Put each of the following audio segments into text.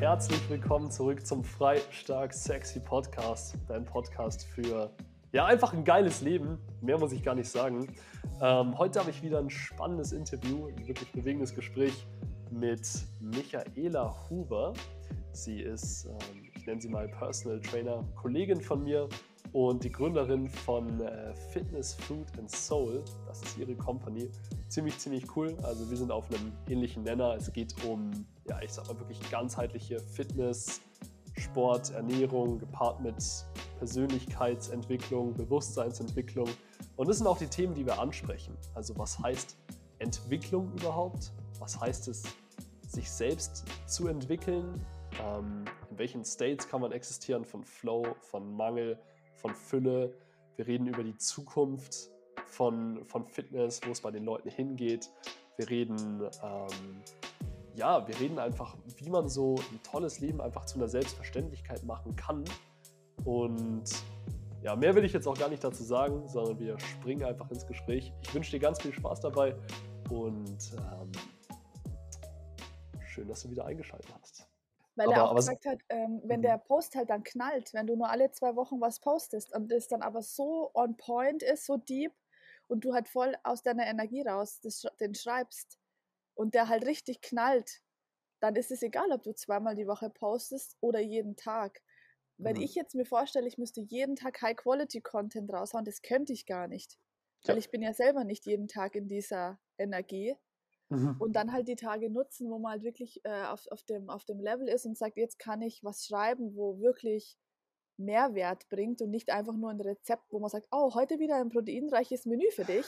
herzlich willkommen zurück zum Frei, Stark, Sexy Podcast. Dein Podcast für, ja, einfach ein geiles Leben. Mehr muss ich gar nicht sagen. Ähm, heute habe ich wieder ein spannendes Interview, ein wirklich bewegendes Gespräch mit Michaela Huber. Sie ist, ähm, ich nenne sie mal Personal Trainer, Kollegin von mir und die Gründerin von äh, Fitness, Food and Soul. Das ist ihre Company. Ziemlich, ziemlich cool. Also wir sind auf einem ähnlichen Nenner. Es geht um, ja, ich sag mal wirklich ganzheitliche Fitness, Sport, Ernährung, gepaart mit Persönlichkeitsentwicklung, Bewusstseinsentwicklung. Und das sind auch die Themen, die wir ansprechen. Also was heißt Entwicklung überhaupt? Was heißt es, sich selbst zu entwickeln? Ähm, in welchen States kann man existieren von Flow, von Mangel, von Fülle. Wir reden über die Zukunft von, von Fitness, wo es bei den Leuten hingeht. Wir reden, ähm, ja, wir reden einfach, wie man so ein tolles Leben einfach zu einer Selbstverständlichkeit machen kann. Und ja, mehr will ich jetzt auch gar nicht dazu sagen, sondern wir springen einfach ins Gespräch. Ich wünsche dir ganz viel Spaß dabei und ähm, schön, dass du wieder eingeschaltet hast. Weil aber, er auch gesagt hat, ähm, wenn mhm. der Post halt dann knallt, wenn du nur alle zwei Wochen was postest und das dann aber so on point ist, so deep und du halt voll aus deiner Energie raus das, den schreibst und der halt richtig knallt, dann ist es egal, ob du zweimal die Woche postest oder jeden Tag. Wenn mhm. ich jetzt mir vorstelle, ich müsste jeden Tag High-Quality-Content raushauen, das könnte ich gar nicht. Weil ja. ich bin ja selber nicht jeden Tag in dieser Energie. Mhm. Und dann halt die Tage nutzen, wo man halt wirklich äh, auf, auf, dem, auf dem Level ist und sagt, jetzt kann ich was schreiben, wo wirklich Mehrwert bringt und nicht einfach nur ein Rezept, wo man sagt, oh, heute wieder ein proteinreiches Menü für dich.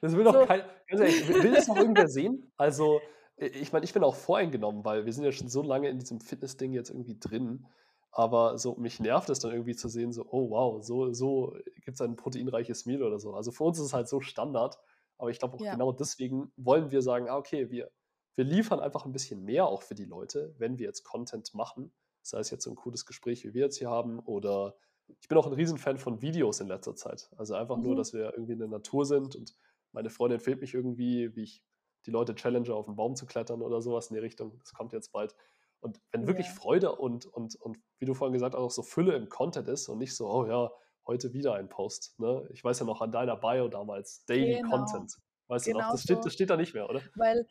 Das will doch so. kein, ehrlich, will das noch irgendwer sehen? Also, ich meine, ich bin auch voreingenommen, weil wir sind ja schon so lange in diesem Fitness-Ding jetzt irgendwie drin. Aber so, mich nervt es dann irgendwie zu sehen, so, oh wow, so, so gibt es ein proteinreiches Meal oder so. Also für uns ist es halt so Standard. Aber ich glaube auch ja. genau deswegen wollen wir sagen, ah, okay, wir, wir liefern einfach ein bisschen mehr auch für die Leute, wenn wir jetzt Content machen. Sei es jetzt so ein cooles Gespräch, wie wir jetzt hier haben, oder ich bin auch ein Riesenfan von Videos in letzter Zeit. Also einfach mhm. nur, dass wir irgendwie in der Natur sind und meine Freundin fehlt mich irgendwie, wie ich die Leute challenge, auf einen Baum zu klettern oder sowas in die Richtung. Das kommt jetzt bald. Und wenn wirklich ja. Freude und, und, und, wie du vorhin gesagt hast, auch so Fülle im Content ist und nicht so, oh ja, heute wieder ein Post. Ne? Ich weiß ja noch an deiner Bio damals, Daily genau. Content. Weißt genau du noch? Das, so. steht, das steht da nicht mehr, oder? Weil,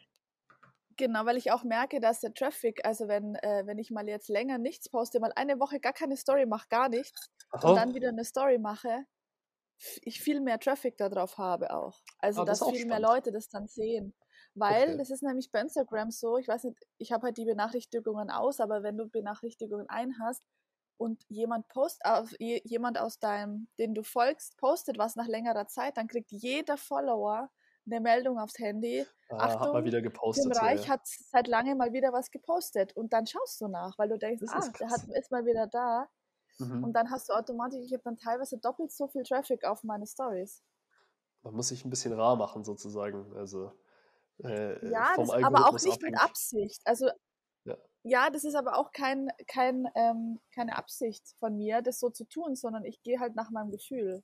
genau, weil ich auch merke, dass der Traffic, also wenn, äh, wenn ich mal jetzt länger nichts poste, mal eine Woche gar keine Story mache, gar nichts, Aha. und dann wieder eine Story mache, ich viel mehr Traffic darauf habe auch. Also, ah, das dass viel spannend. mehr Leute das dann sehen. Weil okay. das ist nämlich bei Instagram so, ich weiß nicht, ich habe halt die Benachrichtigungen aus, aber wenn du Benachrichtigungen ein hast, und jemand post auf, jemand aus deinem, den du folgst, postet was nach längerer Zeit, dann kriegt jeder Follower eine Meldung aufs Handy. Ah, Achtung, hat mal wieder gepostet. Tim Reich ja. hat seit lange mal wieder was gepostet und dann schaust du nach, weil du denkst, ah, der hat, ist mal wieder da. Mhm. Und dann hast du automatisch, ich habe dann teilweise doppelt so viel Traffic auf meine Stories. Man muss sich ein bisschen rar machen sozusagen, also äh, ja, das, aber auch nicht abhängig. mit Absicht. Also ja. das ist aber auch kein, kein, ähm, keine Absicht von mir, das so zu tun, sondern ich gehe halt nach meinem Gefühl.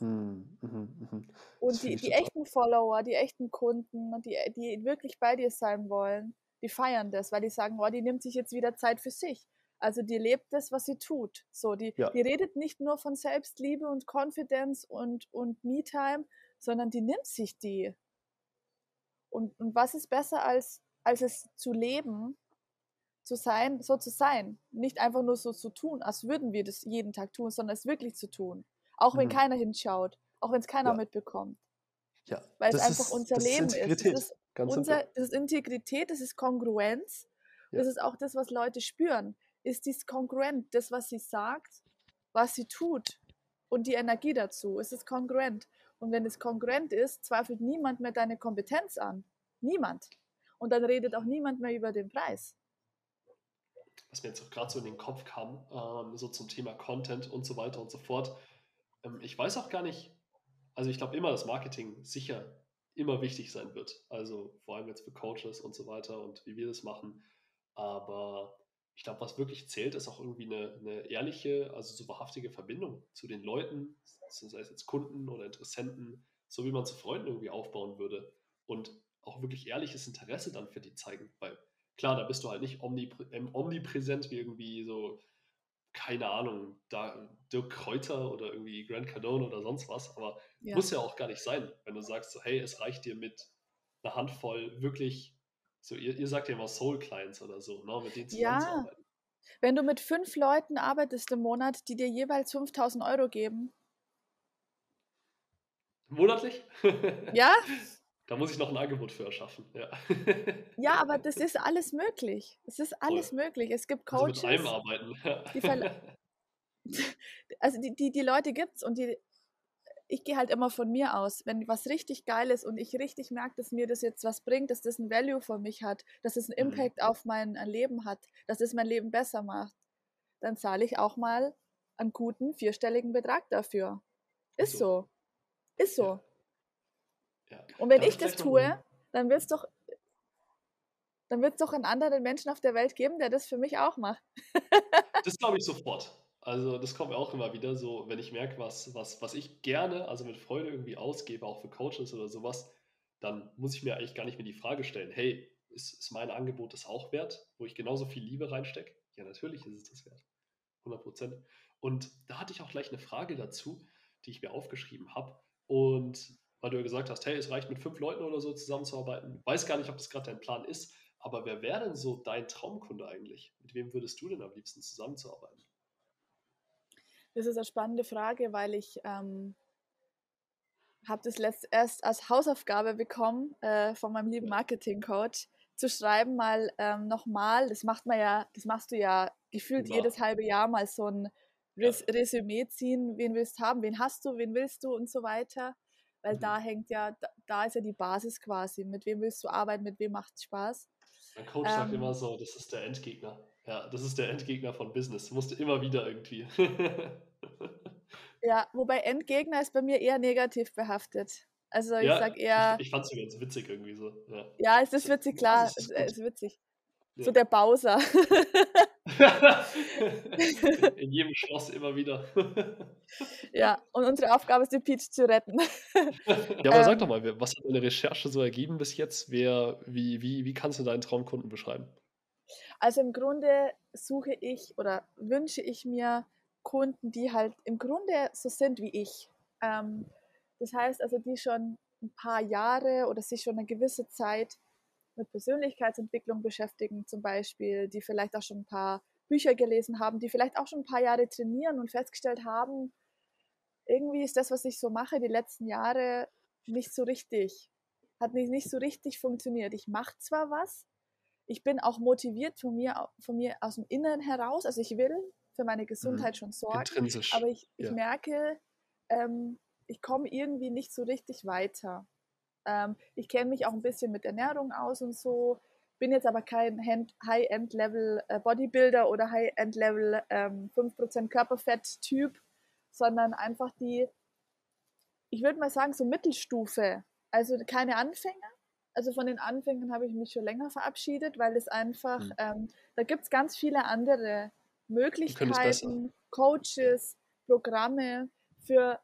Mhm, mhm, mhm. Und die, die echten Follower, die echten Kunden, die, die wirklich bei dir sein wollen, die feiern das, weil die sagen, oh, die nimmt sich jetzt wieder Zeit für sich. Also die lebt das, was sie tut. So, die, ja. die redet nicht nur von Selbstliebe und Confidence und, und Me-Time, sondern die nimmt sich die. Und, und was ist besser als, als es zu leben zu sein, so zu sein. Nicht einfach nur so zu tun, als würden wir das jeden Tag tun, sondern es wirklich zu tun. Auch wenn mhm. keiner hinschaut, auch wenn es keiner ja. mitbekommt. Ja. Weil es einfach ist, unser Leben ist. ist. Das ist, unser, das ist Integrität, das ist Kongruenz. Ja. Das ist auch das, was Leute spüren. Ist dies kongruent, das, was sie sagt, was sie tut und die Energie dazu. Ist es kongruent? Und wenn es kongruent ist, zweifelt niemand mehr deine Kompetenz an. Niemand. Und dann redet auch niemand mehr über den Preis was mir jetzt auch gerade so in den Kopf kam, ähm, so zum Thema Content und so weiter und so fort. Ähm, ich weiß auch gar nicht, also ich glaube immer, dass Marketing sicher immer wichtig sein wird. Also vor allem jetzt für Coaches und so weiter und wie wir das machen. Aber ich glaube, was wirklich zählt, ist auch irgendwie eine, eine, ehrliche, also so wahrhaftige Verbindung zu den Leuten, sei es jetzt Kunden oder Interessenten, so wie man zu Freunden irgendwie aufbauen würde. Und auch wirklich ehrliches Interesse dann für die zeigen. Weil klar, da bist du halt nicht omnipr ähm, omnipräsent wie irgendwie so, keine Ahnung, da Dirk Kräuter oder irgendwie Grant Cardone oder sonst was, aber ja. muss ja auch gar nicht sein, wenn du sagst, so, hey, es reicht dir mit einer Handvoll wirklich, so ihr, ihr sagt ja immer Soul Clients oder so, ne, mit denen zusammenzuarbeiten. Ja. Wenn du mit fünf Leuten arbeitest im Monat, die dir jeweils 5000 Euro geben. Monatlich? Ja, Da muss ich noch ein Angebot für erschaffen. Ja, ja aber das ist alles möglich. Es ist alles Voll. möglich. Es gibt Coaches. Also mit arbeiten. Die also die, die, die Leute gibt es und die, ich gehe halt immer von mir aus. Wenn was richtig geil ist und ich richtig merke, dass mir das jetzt was bringt, dass das ein Value für mich hat, dass es einen mhm. Impact mhm. auf mein Leben hat, dass es mein Leben besser macht, dann zahle ich auch mal einen guten vierstelligen Betrag dafür. Ist so. so. Ist so. Ja. Ja. Und wenn Darf ich das tue, dann wird es doch, dann wird es doch einen anderen Menschen auf der Welt geben, der das für mich auch macht. das glaube ich sofort. Also das kommt mir auch immer wieder so, wenn ich merke, was, was, was ich gerne, also mit Freude irgendwie ausgebe, auch für Coaches oder sowas, dann muss ich mir eigentlich gar nicht mehr die Frage stellen, hey, ist, ist mein Angebot das auch wert, wo ich genauso viel Liebe reinstecke? Ja, natürlich ist es das wert. 100 Prozent. Und da hatte ich auch gleich eine Frage dazu, die ich mir aufgeschrieben habe. Und weil du ja gesagt hast, hey, es reicht mit fünf Leuten oder so zusammenzuarbeiten. Weiß gar nicht, ob das gerade dein Plan ist, aber wer wäre denn so dein Traumkunde eigentlich? Mit wem würdest du denn am liebsten zusammenzuarbeiten? Das ist eine spannende Frage, weil ich ähm, habe das letzt erst als Hausaufgabe bekommen äh, von meinem lieben Marketing-Coach, zu schreiben mal ähm, nochmal, das macht man ja, das machst du ja gefühlt ja. jedes halbe Jahr mal so ein Res ja. Resümee ziehen, wen willst du haben, wen hast du, wen willst du und so weiter weil mhm. da hängt ja, da, da, ist ja die Basis quasi. Mit wem willst du arbeiten, mit wem macht es Spaß? Mein Coach ähm, sagt immer so, das ist der Endgegner. Ja, das ist der Endgegner von Business. Musste immer wieder irgendwie. ja, wobei Endgegner ist bei mir eher negativ behaftet. Also ich ja, sag eher. Ich, ich fand es ganz witzig irgendwie so. Ja, ja es ist witzig, klar. Es ist, ist witzig. Ja. So der Bowser. In jedem Schloss immer wieder. ja, und unsere Aufgabe ist, die Peach zu retten. ja, aber ähm, sag doch mal, was hat deine Recherche so ergeben bis jetzt? Wer, wie, wie, wie kannst du deinen Traumkunden beschreiben? Also im Grunde suche ich oder wünsche ich mir Kunden, die halt im Grunde so sind wie ich. Ähm, das heißt also, die schon ein paar Jahre oder sich schon eine gewisse Zeit mit Persönlichkeitsentwicklung beschäftigen, zum Beispiel, die vielleicht auch schon ein paar Bücher gelesen haben, die vielleicht auch schon ein paar Jahre trainieren und festgestellt haben, irgendwie ist das, was ich so mache, die letzten Jahre nicht so richtig, hat nicht, nicht so richtig funktioniert. Ich mache zwar was, ich bin auch motiviert von mir, von mir aus dem Inneren heraus, also ich will für meine Gesundheit mhm. schon sorgen, aber ich, ich ja. merke, ähm, ich komme irgendwie nicht so richtig weiter. Ähm, ich kenne mich auch ein bisschen mit Ernährung aus und so, bin jetzt aber kein High-End-Level äh, Bodybuilder oder High-End-Level ähm, 5% Körperfett-Typ, sondern einfach die, ich würde mal sagen, so Mittelstufe. Also keine Anfänger. Also von den Anfängern habe ich mich schon länger verabschiedet, weil es einfach, mhm. ähm, da gibt es ganz viele andere Möglichkeiten, Coaches, Programme für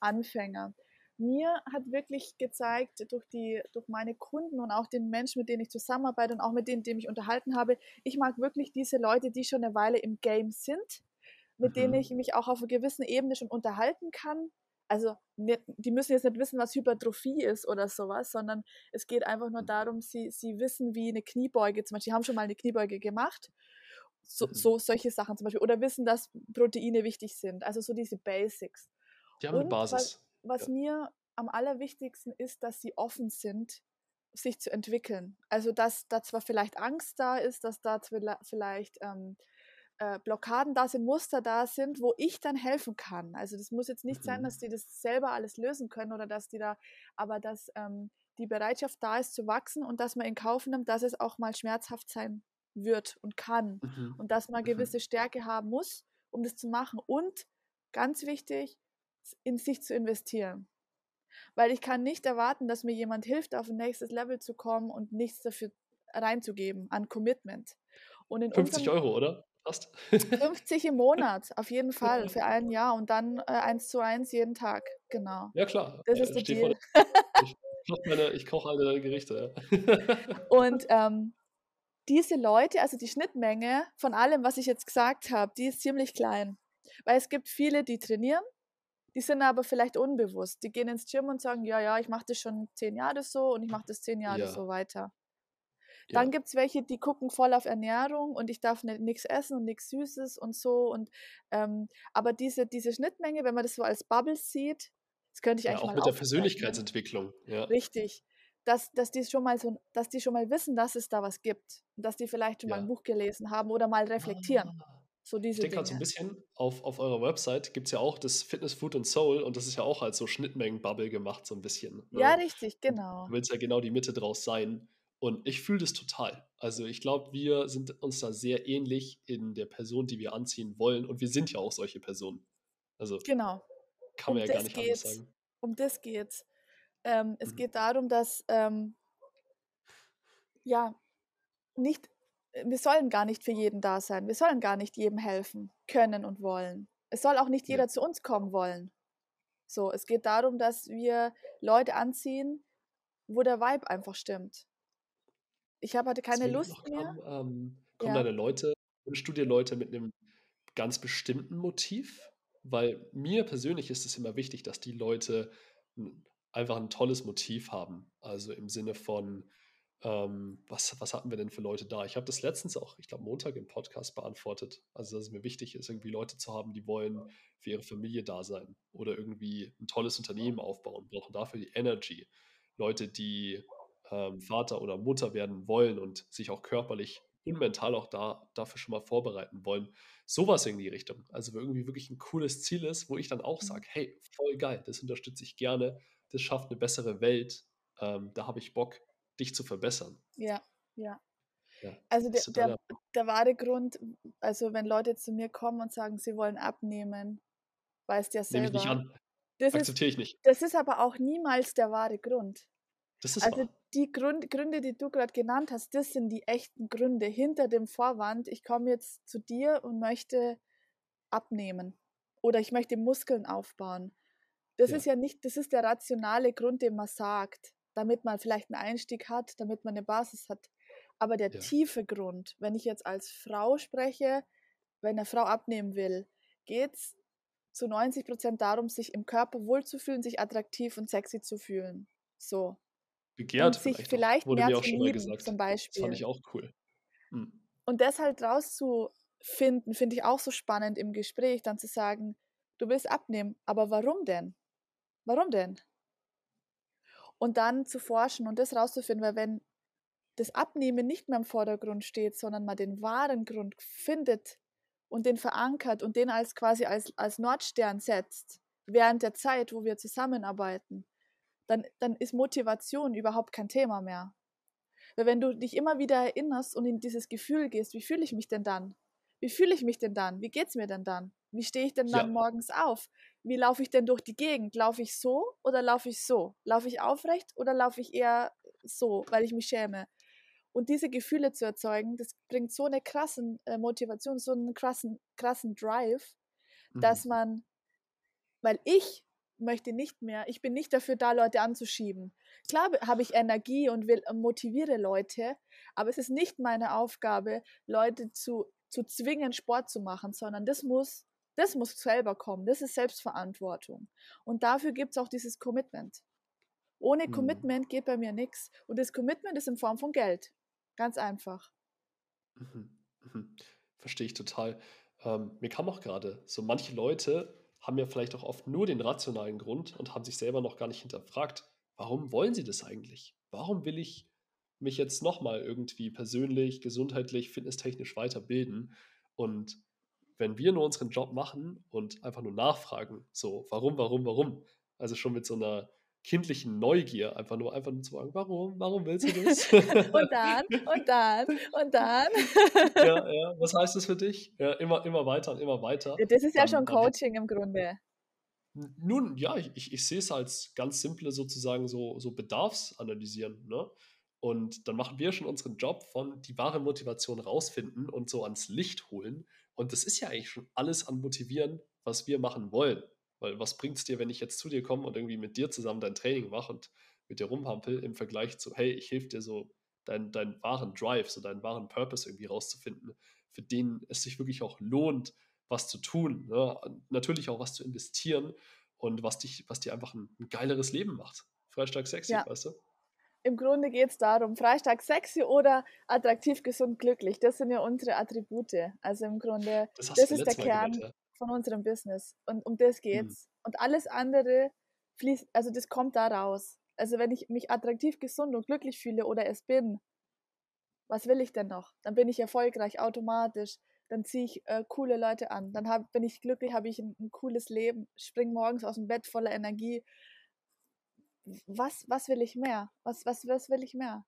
Anfänger mir hat wirklich gezeigt, durch, die, durch meine Kunden und auch den Menschen, mit denen ich zusammenarbeite und auch mit denen, die mich unterhalten habe, ich mag wirklich diese Leute, die schon eine Weile im Game sind, mit mhm. denen ich mich auch auf einer gewissen Ebene schon unterhalten kann. Also nicht, die müssen jetzt nicht wissen, was Hypertrophie ist oder sowas, sondern es geht einfach nur mhm. darum, sie, sie wissen, wie eine Kniebeuge, zum Beispiel, die haben schon mal eine Kniebeuge gemacht, so, mhm. so solche Sachen zum Beispiel, oder wissen, dass Proteine wichtig sind, also so diese Basics. Die haben eine Basis was ja. mir am allerwichtigsten ist, dass sie offen sind, sich zu entwickeln. Also dass da zwar vielleicht Angst da ist, dass da vielleicht ähm, äh, Blockaden da sind, Muster da sind, wo ich dann helfen kann. Also das muss jetzt nicht mhm. sein, dass die das selber alles lösen können oder dass die da, aber dass ähm, die Bereitschaft da ist zu wachsen und dass man in Kauf nimmt, dass es auch mal schmerzhaft sein wird und kann mhm. und dass man mhm. gewisse Stärke haben muss, um das zu machen. Und ganz wichtig, in sich zu investieren. Weil ich kann nicht erwarten, dass mir jemand hilft, auf ein nächstes Level zu kommen und nichts dafür reinzugeben an Commitment. Und in 50 Euro, oder? Fast. 50 im Monat, auf jeden Fall, für ein Jahr und dann äh, eins zu eins jeden Tag, genau. Ja, klar. Das ist der Deal. ich koche, meine, ich koche alle deine Gerichte, ja. und ähm, diese Leute, also die Schnittmenge von allem, was ich jetzt gesagt habe, die ist ziemlich klein. Weil es gibt viele, die trainieren, die sind aber vielleicht unbewusst. Die gehen ins Gym und sagen, ja, ja, ich mache das schon zehn Jahre so und ich mache das zehn Jahre ja. so weiter. Dann ja. gibt es welche, die gucken voll auf Ernährung und ich darf nichts essen und nichts Süßes und so. Und ähm, aber diese, diese Schnittmenge, wenn man das so als Bubbles sieht, das könnte ich ja, eigentlich auch mal mit der Persönlichkeitsentwicklung. Ja. Richtig. Dass, dass, die schon mal so, dass die schon mal wissen, dass es da was gibt. Und dass die vielleicht schon mal ein Buch gelesen haben oder mal reflektieren. Ah. So diese ich denke gerade so ein bisschen, auf, auf eurer Website gibt es ja auch das Fitness, Food und Soul und das ist ja auch als so Schnittmengen-Bubble gemacht, so ein bisschen. Ne? Ja, richtig, genau. Du willst ja genau die Mitte draus sein. Und ich fühle das total. Also ich glaube, wir sind uns da sehr ähnlich in der Person, die wir anziehen wollen. Und wir sind ja auch solche Personen. Also genau. kann man um ja gar nicht geht's. anders sagen. Um das geht's. Ähm, es mhm. geht darum, dass ähm, ja nicht, wir sollen gar nicht für jeden da sein. Wir sollen gar nicht jedem helfen können und wollen. Es soll auch nicht jeder ja. zu uns kommen wollen. So, es geht darum, dass wir Leute anziehen, wo der Vibe einfach stimmt. Ich habe hatte keine Lust mehr. Kam, ähm, kommen ja. deine Leute, wünschst du dir Leute mit einem ganz bestimmten Motiv? Weil mir persönlich ist es immer wichtig, dass die Leute einfach ein tolles Motiv haben. Also im Sinne von, ähm, was, was hatten wir denn für Leute da? Ich habe das letztens auch, ich glaube, Montag im Podcast beantwortet. Also, dass es mir wichtig ist, irgendwie Leute zu haben, die wollen für ihre Familie da sein oder irgendwie ein tolles Unternehmen aufbauen, brauchen dafür die Energy. Leute, die ähm, Vater oder Mutter werden wollen und sich auch körperlich und mental auch da, dafür schon mal vorbereiten wollen. Sowas in die Richtung. Also irgendwie wirklich ein cooles Ziel ist, wo ich dann auch mhm. sage, hey, voll geil, das unterstütze ich gerne, das schafft eine bessere Welt, ähm, da habe ich Bock, dich zu verbessern. Ja, ja. ja also der, der, der wahre Grund, also wenn Leute zu mir kommen und sagen, sie wollen abnehmen, weißt ja selber. Nehme ich nicht an. Das Akzeptiere ich nicht. Das ist aber auch niemals der wahre Grund. Das ist also wahr. die Grund, Gründe, die du gerade genannt hast, das sind die echten Gründe hinter dem Vorwand. Ich komme jetzt zu dir und möchte abnehmen oder ich möchte Muskeln aufbauen. Das ja. ist ja nicht, das ist der rationale Grund, den man sagt, damit man vielleicht einen Einstieg hat, damit man eine Basis hat. Aber der ja. tiefe Grund, wenn ich jetzt als Frau spreche, wenn eine Frau abnehmen will, geht es zu 90 Prozent darum, sich im Körper wohlzufühlen, sich attraktiv und sexy zu fühlen. So begehrt. Und sich vielleicht, vielleicht Wurde mehr auch schon mal gesagt. zum Beispiel. Das fand ich auch cool. Hm. Und das halt rauszufinden, finde ich auch so spannend im Gespräch, dann zu sagen, du willst abnehmen, aber warum denn? Warum denn? Und dann zu forschen und das rauszufinden, weil wenn das Abnehmen nicht mehr im Vordergrund steht, sondern man den wahren Grund findet und den verankert und den als quasi als, als Nordstern setzt, während der Zeit, wo wir zusammenarbeiten, dann, dann ist Motivation überhaupt kein Thema mehr. Weil wenn du dich immer wieder erinnerst und in dieses Gefühl gehst, wie fühle ich mich denn dann? Wie fühle ich mich denn dann? Wie geht es mir denn dann? Wie stehe ich denn dann ja. morgens auf? Wie laufe ich denn durch die Gegend? Laufe ich so oder laufe ich so? Laufe ich aufrecht oder laufe ich eher so, weil ich mich schäme? Und diese Gefühle zu erzeugen, das bringt so eine krasse äh, Motivation, so einen krassen, krassen Drive, mhm. dass man, weil ich möchte nicht mehr, ich bin nicht dafür da, Leute anzuschieben. Klar habe ich Energie und will, äh, motiviere Leute, aber es ist nicht meine Aufgabe, Leute zu, zu zwingen, Sport zu machen, sondern das muss, das muss selber kommen. Das ist Selbstverantwortung. Und dafür gibt es auch dieses Commitment. Ohne mhm. Commitment geht bei mir nichts. Und das Commitment ist in Form von Geld. Ganz einfach. Mhm. Mhm. Verstehe ich total. Ähm, mir kam auch gerade so manche Leute haben ja vielleicht auch oft nur den rationalen Grund und haben sich selber noch gar nicht hinterfragt, warum wollen sie das eigentlich? Warum will ich mich jetzt nochmal irgendwie persönlich, gesundheitlich, fitnesstechnisch weiterbilden? Und wenn wir nur unseren Job machen und einfach nur nachfragen, so warum, warum, warum, also schon mit so einer kindlichen Neugier, einfach nur, einfach nur zu fragen, warum, warum willst du das? und dann, und dann, und dann. ja, ja, was heißt das für dich? Ja, immer, immer weiter und immer weiter. Ja, das ist ja schon Coaching im Grunde. Nun, ja, ich, ich, ich sehe es als ganz simple sozusagen so, so Bedarfsanalysieren. Ne? Und dann machen wir schon unseren Job von die wahre Motivation rausfinden und so ans Licht holen. Und das ist ja eigentlich schon alles an Motivieren, was wir machen wollen. Weil was bringt es dir, wenn ich jetzt zu dir komme und irgendwie mit dir zusammen dein Training mache und mit dir rumhampel im Vergleich zu, hey, ich helfe dir so deinen, deinen wahren Drive, so deinen wahren Purpose irgendwie rauszufinden, für den es sich wirklich auch lohnt, was zu tun. Ne? Natürlich auch was zu investieren und was, dich, was dir einfach ein, ein geileres Leben macht. Freistark sexy, ja. weißt du? Im Grunde geht es darum, freistark sexy oder attraktiv, gesund, glücklich. Das sind ja unsere Attribute. Also im Grunde, das, das ist der Kern gehört, ja. von unserem Business. Und um das geht's. Mhm. Und alles andere fließt, also das kommt da raus. Also wenn ich mich attraktiv, gesund und glücklich fühle oder es bin, was will ich denn noch? Dann bin ich erfolgreich automatisch. Dann ziehe ich äh, coole Leute an. Dann hab, bin ich glücklich, habe ich ein, ein, cooles Leben, springe morgens aus dem Bett voller Energie. Was, was will ich mehr? Was, was, was will ich mehr?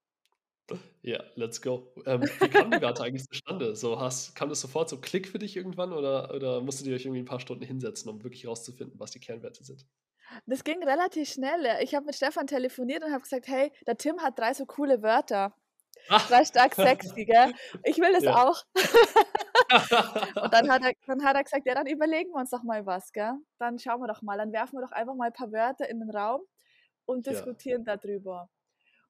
Ja, let's go. Ähm, wie kam die Werte eigentlich zustande? So, hast, kam das sofort so Klick für dich irgendwann oder, oder musstet ihr euch irgendwie ein paar Stunden hinsetzen, um wirklich herauszufinden, was die Kernwerte sind? Das ging relativ schnell. Ich habe mit Stefan telefoniert und habe gesagt, hey, der Tim hat drei so coole Wörter. Drei stark sexy, gell? Ich will das ja. auch. und dann hat, er, dann hat er gesagt, ja, dann überlegen wir uns doch mal was, gell? Dann schauen wir doch mal, dann werfen wir doch einfach mal ein paar Wörter in den Raum und diskutieren ja. darüber.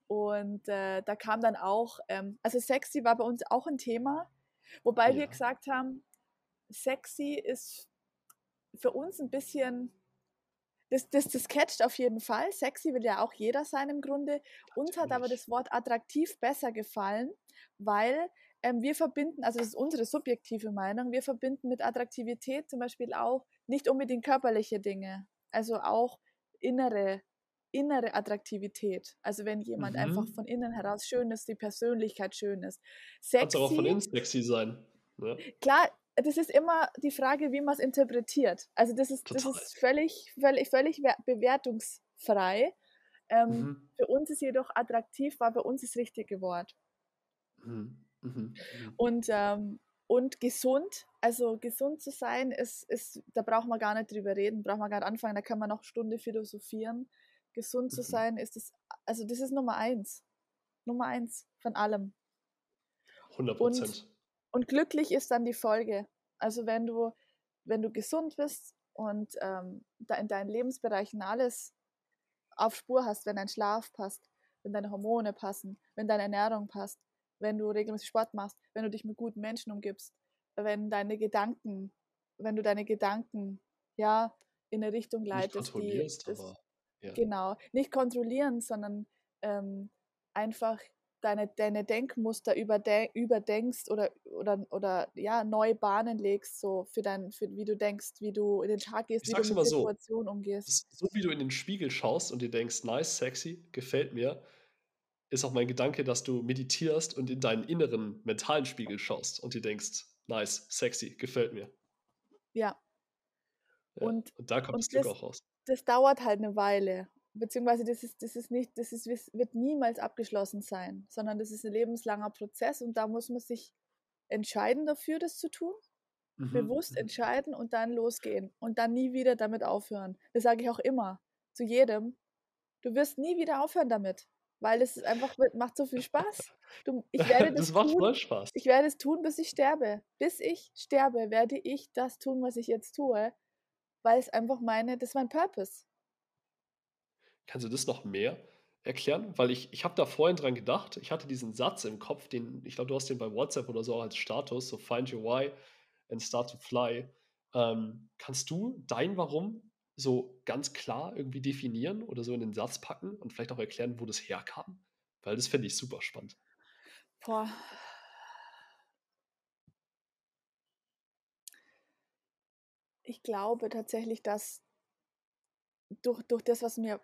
Und äh, da kam dann auch, ähm, also sexy war bei uns auch ein Thema, wobei ja. wir gesagt haben, sexy ist für uns ein bisschen das, das, das catcht auf jeden Fall. Sexy will ja auch jeder sein im Grunde. Uns hat aber das Wort attraktiv besser gefallen, weil ähm, wir verbinden, also das ist unsere subjektive Meinung, wir verbinden mit Attraktivität zum Beispiel auch nicht unbedingt körperliche Dinge, also auch innere, innere Attraktivität. Also wenn jemand mhm. einfach von innen heraus schön ist, die Persönlichkeit schön ist. Sexy, Kann auch von innen sexy sein. Ja. Klar, das ist immer die Frage, wie man es interpretiert. Also das ist, das ist völlig, völlig, völlig bewertungsfrei. Ähm, mhm. Für uns ist jedoch attraktiv, war bei uns das richtige Wort. Mhm. Mhm. mhm. Und, ähm, und gesund, also gesund zu sein, ist, ist, da braucht man gar nicht drüber reden, braucht man gar nicht anfangen, da kann man noch eine Stunde philosophieren. Gesund zu mhm. sein ist das, also das ist Nummer eins. Nummer eins von allem. 100 Prozent. Und glücklich ist dann die Folge. Also wenn du, wenn du gesund bist und ähm, da in deinen Lebensbereichen alles auf Spur hast, wenn dein Schlaf passt, wenn deine Hormone passen, wenn deine Ernährung passt, wenn du regelmäßig Sport machst, wenn du dich mit guten Menschen umgibst, wenn deine Gedanken, wenn du deine Gedanken ja in eine Richtung leitest, die das, aber, ja. genau nicht kontrollieren, sondern ähm, einfach deine, deine Denkmuster überde überdenkst oder, oder, oder ja, neue Bahnen legst, so für dein, für wie du denkst, wie du in den Tag gehst, ich wie du mit Situationen so, umgehst. So wie du in den Spiegel schaust und dir denkst, nice, sexy, gefällt mir, ist auch mein Gedanke, dass du meditierst und in deinen inneren mentalen Spiegel schaust und dir denkst, nice, sexy, gefällt mir. Ja. ja und, und da kommt das Glück auch raus. Das dauert halt eine Weile beziehungsweise das ist, das ist nicht, das ist, wird niemals abgeschlossen sein, sondern das ist ein lebenslanger Prozess und da muss man sich entscheiden dafür, das zu tun, mhm. bewusst mhm. entscheiden und dann losgehen und dann nie wieder damit aufhören. Das sage ich auch immer zu jedem. Du wirst nie wieder aufhören damit, weil es einfach macht so viel Spaß. Du, ich werde das, das macht tun, voll Spaß. Ich werde es tun, bis ich sterbe. Bis ich sterbe, werde ich das tun, was ich jetzt tue, weil es einfach meine, das ist mein Purpose. Kannst du das noch mehr erklären? Weil ich, ich habe da vorhin dran gedacht, ich hatte diesen Satz im Kopf, den, ich glaube, du hast den bei WhatsApp oder so als Status, so find your why and start to fly. Ähm, kannst du dein Warum so ganz klar irgendwie definieren oder so in den Satz packen und vielleicht auch erklären, wo das herkam? Weil das fände ich super spannend. Boah. Ich glaube tatsächlich, dass durch, durch das, was mir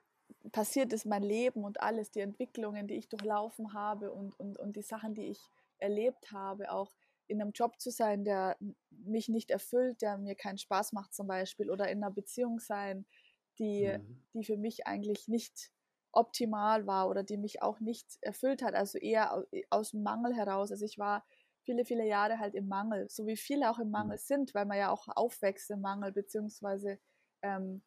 passiert ist, mein Leben und alles, die Entwicklungen, die ich durchlaufen habe und, und, und die Sachen, die ich erlebt habe, auch in einem Job zu sein, der mich nicht erfüllt, der mir keinen Spaß macht zum Beispiel, oder in einer Beziehung sein, die, mhm. die für mich eigentlich nicht optimal war oder die mich auch nicht erfüllt hat, also eher aus dem Mangel heraus. Also ich war viele, viele Jahre halt im Mangel, so wie viele auch im Mangel mhm. sind, weil man ja auch aufwächst im Mangel, beziehungsweise ähm,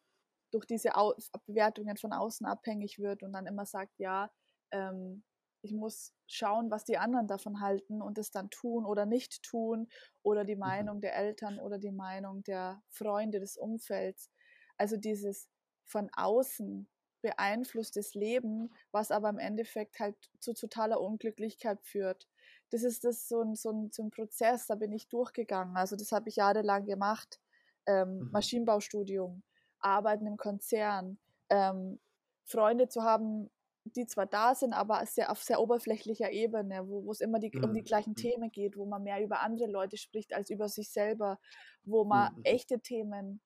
durch diese Au Bewertungen von außen abhängig wird und dann immer sagt, ja, ähm, ich muss schauen, was die anderen davon halten und es dann tun oder nicht tun oder die mhm. Meinung der Eltern oder die Meinung der Freunde des Umfelds. Also dieses von außen beeinflusstes Leben, was aber im Endeffekt halt zu totaler Unglücklichkeit führt. Das ist das so ein, so ein, so ein Prozess, da bin ich durchgegangen. Also das habe ich jahrelang gemacht. Ähm, mhm. Maschinenbaustudium, Arbeiten im Konzern, ähm, Freunde zu haben, die zwar da sind, aber sehr, auf sehr oberflächlicher Ebene, wo es immer die, mhm. um die mhm. gleichen mhm. Themen geht, wo man mehr über andere Leute spricht als über sich selber, wo man mhm. echte Themen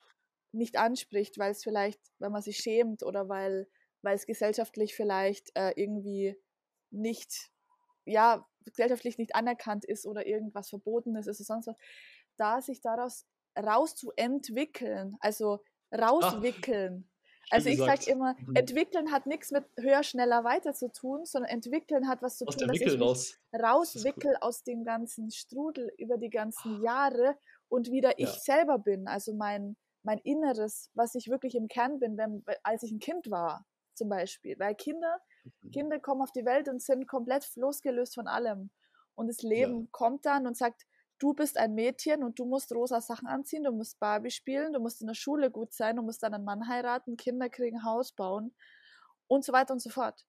nicht anspricht, weil es vielleicht, weil man sich schämt oder weil, weil es gesellschaftlich vielleicht äh, irgendwie nicht, ja, gesellschaftlich nicht anerkannt ist oder irgendwas Verbotenes ist oder sonst was, da sich daraus rauszuentwickeln, also rauswickeln. Ach also ich sage immer, mhm. entwickeln hat nichts mit höher, schneller, weiter zu tun, sondern entwickeln hat was zu aus tun, dass ich raus. rauswickel cool. aus dem ganzen Strudel über die ganzen Jahre und wieder ja. ich selber bin. Also mein, mein Inneres, was ich wirklich im Kern bin, wenn, als ich ein Kind war, zum Beispiel. Weil Kinder. Kinder kommen auf die Welt und sind komplett losgelöst von allem. Und das Leben ja. kommt dann und sagt, du bist ein Mädchen und du musst rosa Sachen anziehen, du musst Barbie spielen, du musst in der Schule gut sein, du musst dann einen Mann heiraten, Kinder kriegen, Haus bauen und so weiter und so fort.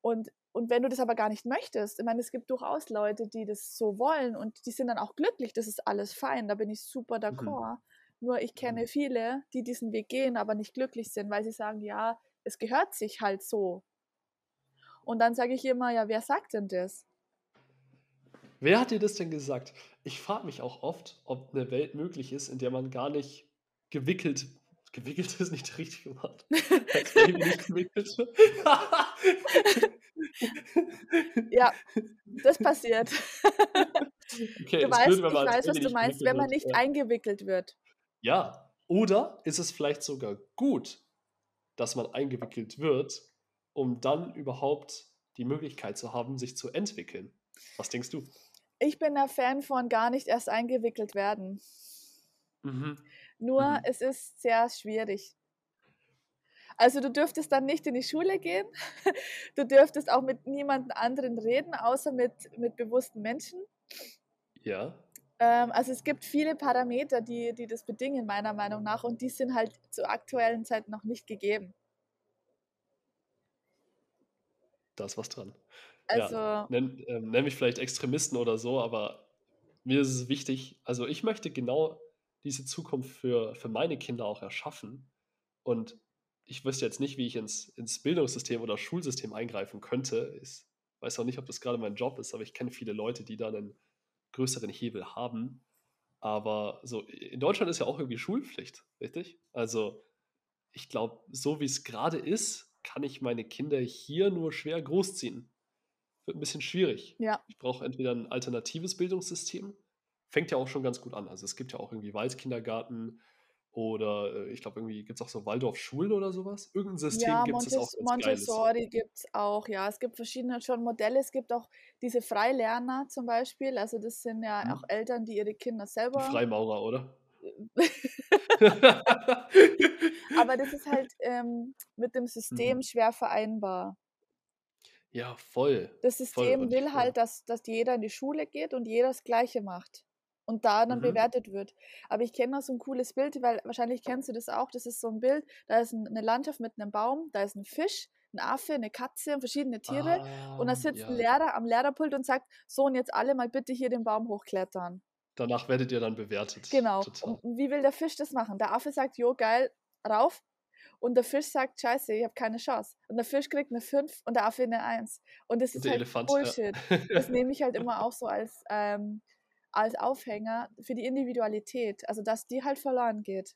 Und, und wenn du das aber gar nicht möchtest, ich meine, es gibt durchaus Leute, die das so wollen und die sind dann auch glücklich, das ist alles fein, da bin ich super mhm. d'accord. Mhm. Nur ich kenne mhm. viele, die diesen Weg gehen, aber nicht glücklich sind, weil sie sagen, ja, es gehört sich halt so. Und dann sage ich immer, ja, wer sagt denn das? Wer hat dir das denn gesagt? Ich frage mich auch oft, ob eine Welt möglich ist, in der man gar nicht gewickelt gewickelt ist nicht der richtige Wort. Als Baby nicht gewickelt ja, das passiert. Okay, du weißt, blöd, ich weiß, was du meinst, wenn man nicht wird. eingewickelt wird. Ja, oder ist es vielleicht sogar gut, dass man eingewickelt wird, um dann überhaupt die Möglichkeit zu haben, sich zu entwickeln? Was denkst du? ich bin ein Fan von gar nicht erst eingewickelt werden. Mhm. Nur mhm. es ist sehr schwierig. Also du dürftest dann nicht in die Schule gehen, du dürftest auch mit niemandem anderen reden, außer mit, mit bewussten Menschen. Ja. Ähm, also es gibt viele Parameter, die, die das bedingen, meiner Meinung nach, und die sind halt zur aktuellen Zeit noch nicht gegeben. Da ist was dran. Also. Ja, nenn, äh, nenn mich vielleicht Extremisten oder so, aber mir ist es wichtig, also ich möchte genau diese Zukunft für, für meine Kinder auch erschaffen. Und ich wüsste jetzt nicht, wie ich ins, ins Bildungssystem oder Schulsystem eingreifen könnte. Ich weiß auch nicht, ob das gerade mein Job ist, aber ich kenne viele Leute, die da einen größeren Hebel haben. Aber so, in Deutschland ist ja auch irgendwie Schulpflicht, richtig? Also, ich glaube, so wie es gerade ist, kann ich meine Kinder hier nur schwer großziehen wird ein bisschen schwierig. Ja. Ich brauche entweder ein alternatives Bildungssystem. Fängt ja auch schon ganz gut an. Also es gibt ja auch irgendwie Waldkindergarten oder äh, ich glaube irgendwie gibt es auch so Waldorfschulen oder sowas. Irgendein System ja, gibt es auch. Montessori gibt es auch, ja. Es gibt verschiedene schon Modelle. Es gibt auch diese Freilerner zum Beispiel. Also das sind ja hm. auch Eltern, die ihre Kinder selber. Die Freimaurer, oder? Aber das ist halt ähm, mit dem System mhm. schwer vereinbar. Ja, voll. Das System voll, will halt, dass, dass jeder in die Schule geht und jeder das Gleiche macht und da dann mhm. bewertet wird. Aber ich kenne noch so ein cooles Bild, weil wahrscheinlich kennst du das auch. Das ist so ein Bild, da ist eine Landschaft mit einem Baum, da ist ein Fisch, ein Affe, eine Katze und verschiedene Tiere. Ah, und da ah, sitzt ja. ein Lehrer am Lehrerpult und sagt, so und jetzt alle mal bitte hier den Baum hochklettern. Danach werdet ihr dann bewertet. Genau. Total. Und wie will der Fisch das machen? Der Affe sagt, jo, geil, rauf, und der Fisch sagt, scheiße, ich habe keine Chance. Und der Fisch kriegt eine 5 und der Affe eine 1. Und das ist halt Elefant, Bullshit. Ja. das nehme ich halt immer auch so als, ähm, als Aufhänger für die Individualität. Also, dass die halt verloren geht.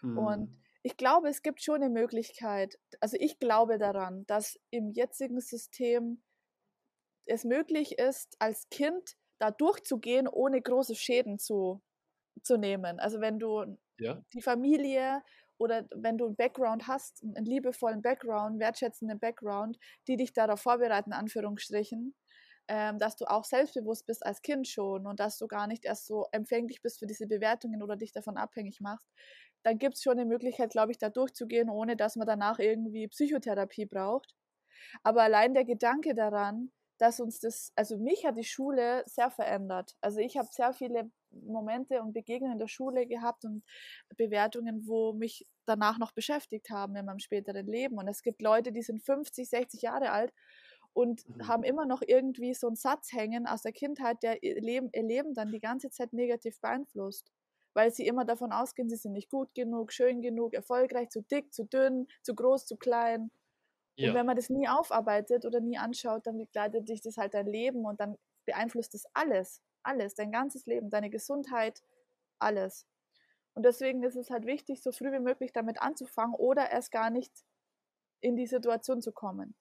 Hm. Und ich glaube, es gibt schon eine Möglichkeit, also ich glaube daran, dass im jetzigen System es möglich ist, als Kind da durchzugehen, ohne große Schäden zu, zu nehmen. Also wenn du ja. die Familie oder wenn du einen Background hast, einen liebevollen Background, wertschätzenden Background, die dich darauf vorbereiten, Anführungsstrichen, ähm, dass du auch selbstbewusst bist als Kind schon und dass du gar nicht erst so empfänglich bist für diese Bewertungen oder dich davon abhängig machst, dann gibt es schon eine Möglichkeit, glaube ich, da durchzugehen, ohne dass man danach irgendwie Psychotherapie braucht. Aber allein der Gedanke daran, dass uns das, also mich hat die Schule sehr verändert. Also ich habe sehr viele Momente und Begegnungen in der Schule gehabt und Bewertungen, wo mich danach noch beschäftigt haben in meinem späteren Leben. Und es gibt Leute, die sind 50, 60 Jahre alt und mhm. haben immer noch irgendwie so einen Satz hängen aus der Kindheit, der ihr Leben, ihr Leben dann die ganze Zeit negativ beeinflusst. Weil sie immer davon ausgehen, sie sind nicht gut genug, schön genug, erfolgreich, zu dick, zu dünn, zu groß, zu klein. Ja. Und wenn man das nie aufarbeitet oder nie anschaut, dann begleitet dich das halt dein Leben und dann beeinflusst das alles, alles, dein ganzes Leben, deine Gesundheit, alles. Und deswegen ist es halt wichtig, so früh wie möglich damit anzufangen oder erst gar nicht in die Situation zu kommen.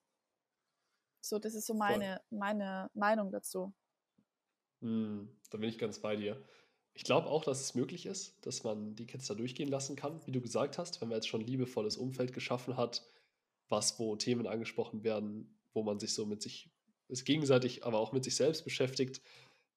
So, das ist so meine, meine Meinung dazu. Hm, da bin ich ganz bei dir. Ich glaube auch, dass es möglich ist, dass man die Kids da durchgehen lassen kann, wie du gesagt hast, wenn man jetzt schon ein liebevolles Umfeld geschaffen hat, was, wo Themen angesprochen werden, wo man sich so mit sich ist gegenseitig, aber auch mit sich selbst beschäftigt,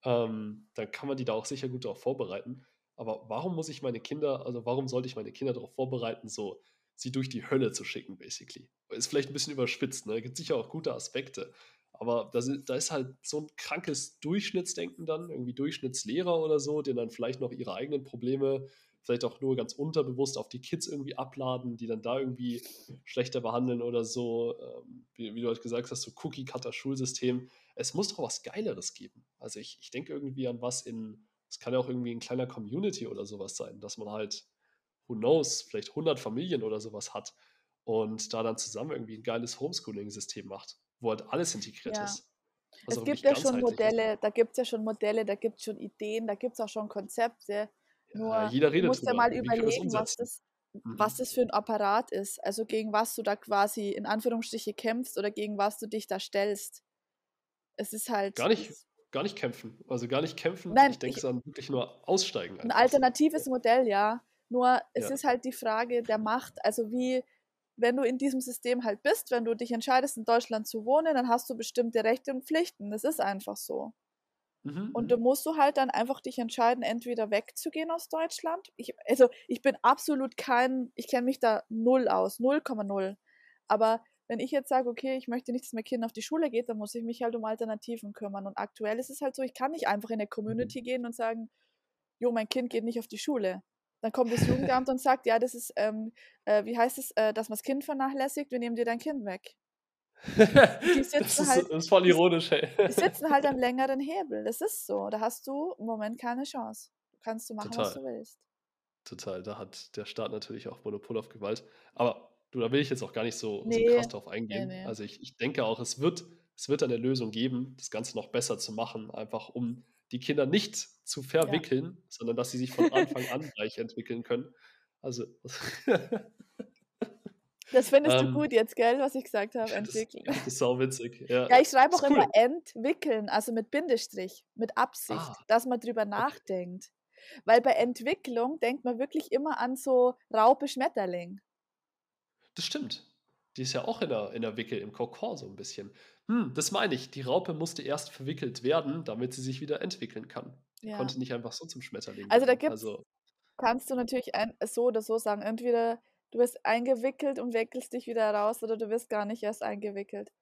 ähm, dann kann man die da auch sicher gut darauf vorbereiten. Aber warum muss ich meine Kinder, also warum sollte ich meine Kinder darauf vorbereiten, so sie durch die Hölle zu schicken, basically? Ist vielleicht ein bisschen überspitzt, ne? Gibt sicher auch gute Aspekte. Aber da, da ist halt so ein krankes Durchschnittsdenken dann, irgendwie Durchschnittslehrer oder so, die dann vielleicht noch ihre eigenen Probleme vielleicht auch nur ganz unterbewusst auf die Kids irgendwie abladen, die dann da irgendwie schlechter behandeln oder so. Ähm, wie, wie, du halt gesagt hast, so Cookie-Cutter-Schulsystem. Es muss doch was Geileres geben. Also ich, ich denke irgendwie an was in, es kann ja auch irgendwie ein kleiner Community oder sowas sein, dass man halt, who knows, vielleicht 100 Familien oder sowas hat und da dann zusammen irgendwie ein geiles Homeschooling-System macht, wo halt alles integriert ja. ist. Also es gibt ja schon Modelle, da gibt es ja schon Modelle, da gibt es schon Ideen, da gibt es auch schon Konzepte. Nur jeder redet du musst drüber. ja mal überlegen, was das, mhm. was das für ein Apparat ist. Also gegen was du da quasi in Anführungsstriche kämpfst oder gegen was du dich da stellst. Es ist halt. Gar nicht, gar nicht kämpfen. Also gar nicht kämpfen. Nein, ich denke es an wirklich nur aussteigen. Ein alternatives Modell, ja. Nur es ja. ist halt die Frage der Macht. Also wie, wenn du in diesem System halt bist, wenn du dich entscheidest, in Deutschland zu wohnen, dann hast du bestimmte Rechte und Pflichten. Das ist einfach so. Mhm, und mhm. da musst du halt dann einfach dich entscheiden, entweder wegzugehen aus Deutschland. Ich, also ich bin absolut kein, ich kenne mich da null aus, 0,0. Aber wenn ich jetzt sage, okay, ich möchte nicht, dass mein Kind auf die Schule geht, dann muss ich mich halt um Alternativen kümmern. Und aktuell ist es halt so, ich kann nicht einfach in eine mhm. Community mhm. gehen und sagen, jo, mein Kind geht nicht auf die Schule. Dann kommt das Jugendamt und sagt, ja, das ist, ähm, äh, wie heißt es, äh, dass man das Kind vernachlässigt, wir nehmen dir dein Kind weg. Die sitzen das, ist, halt, das ist voll ironisch, hey. Die sitzen halt am längeren Hebel. Das ist so. Da hast du im Moment keine Chance. Du kannst du machen, Total. was du willst. Total. Da hat der Staat natürlich auch Monopol auf Gewalt. Aber du, da will ich jetzt auch gar nicht so, nee. so krass drauf eingehen. Nee, nee. Also ich, ich denke auch, es wird, es wird eine Lösung geben, das Ganze noch besser zu machen, einfach um die Kinder nicht zu verwickeln, ja. sondern dass sie sich von Anfang an gleich entwickeln können. Also Das findest ähm, du gut jetzt, gell, was ich gesagt habe, entwickeln. Das, das ist sau witzig, ja. Ja, ich schreibe auch cool. immer entwickeln, also mit Bindestrich, mit Absicht, ah, dass man drüber okay. nachdenkt. Weil bei Entwicklung denkt man wirklich immer an so Raupe Schmetterling. Das stimmt. Die ist ja auch in der, in der Wickel, im Kokon so ein bisschen. Hm, das meine ich. Die Raupe musste erst verwickelt werden, damit sie sich wieder entwickeln kann. Die ja. konnte nicht einfach so zum Schmetterling Also da gibt's, also, kannst du natürlich ein, so oder so sagen. Entweder du wirst eingewickelt und wickelst dich wieder raus oder du wirst gar nicht erst eingewickelt.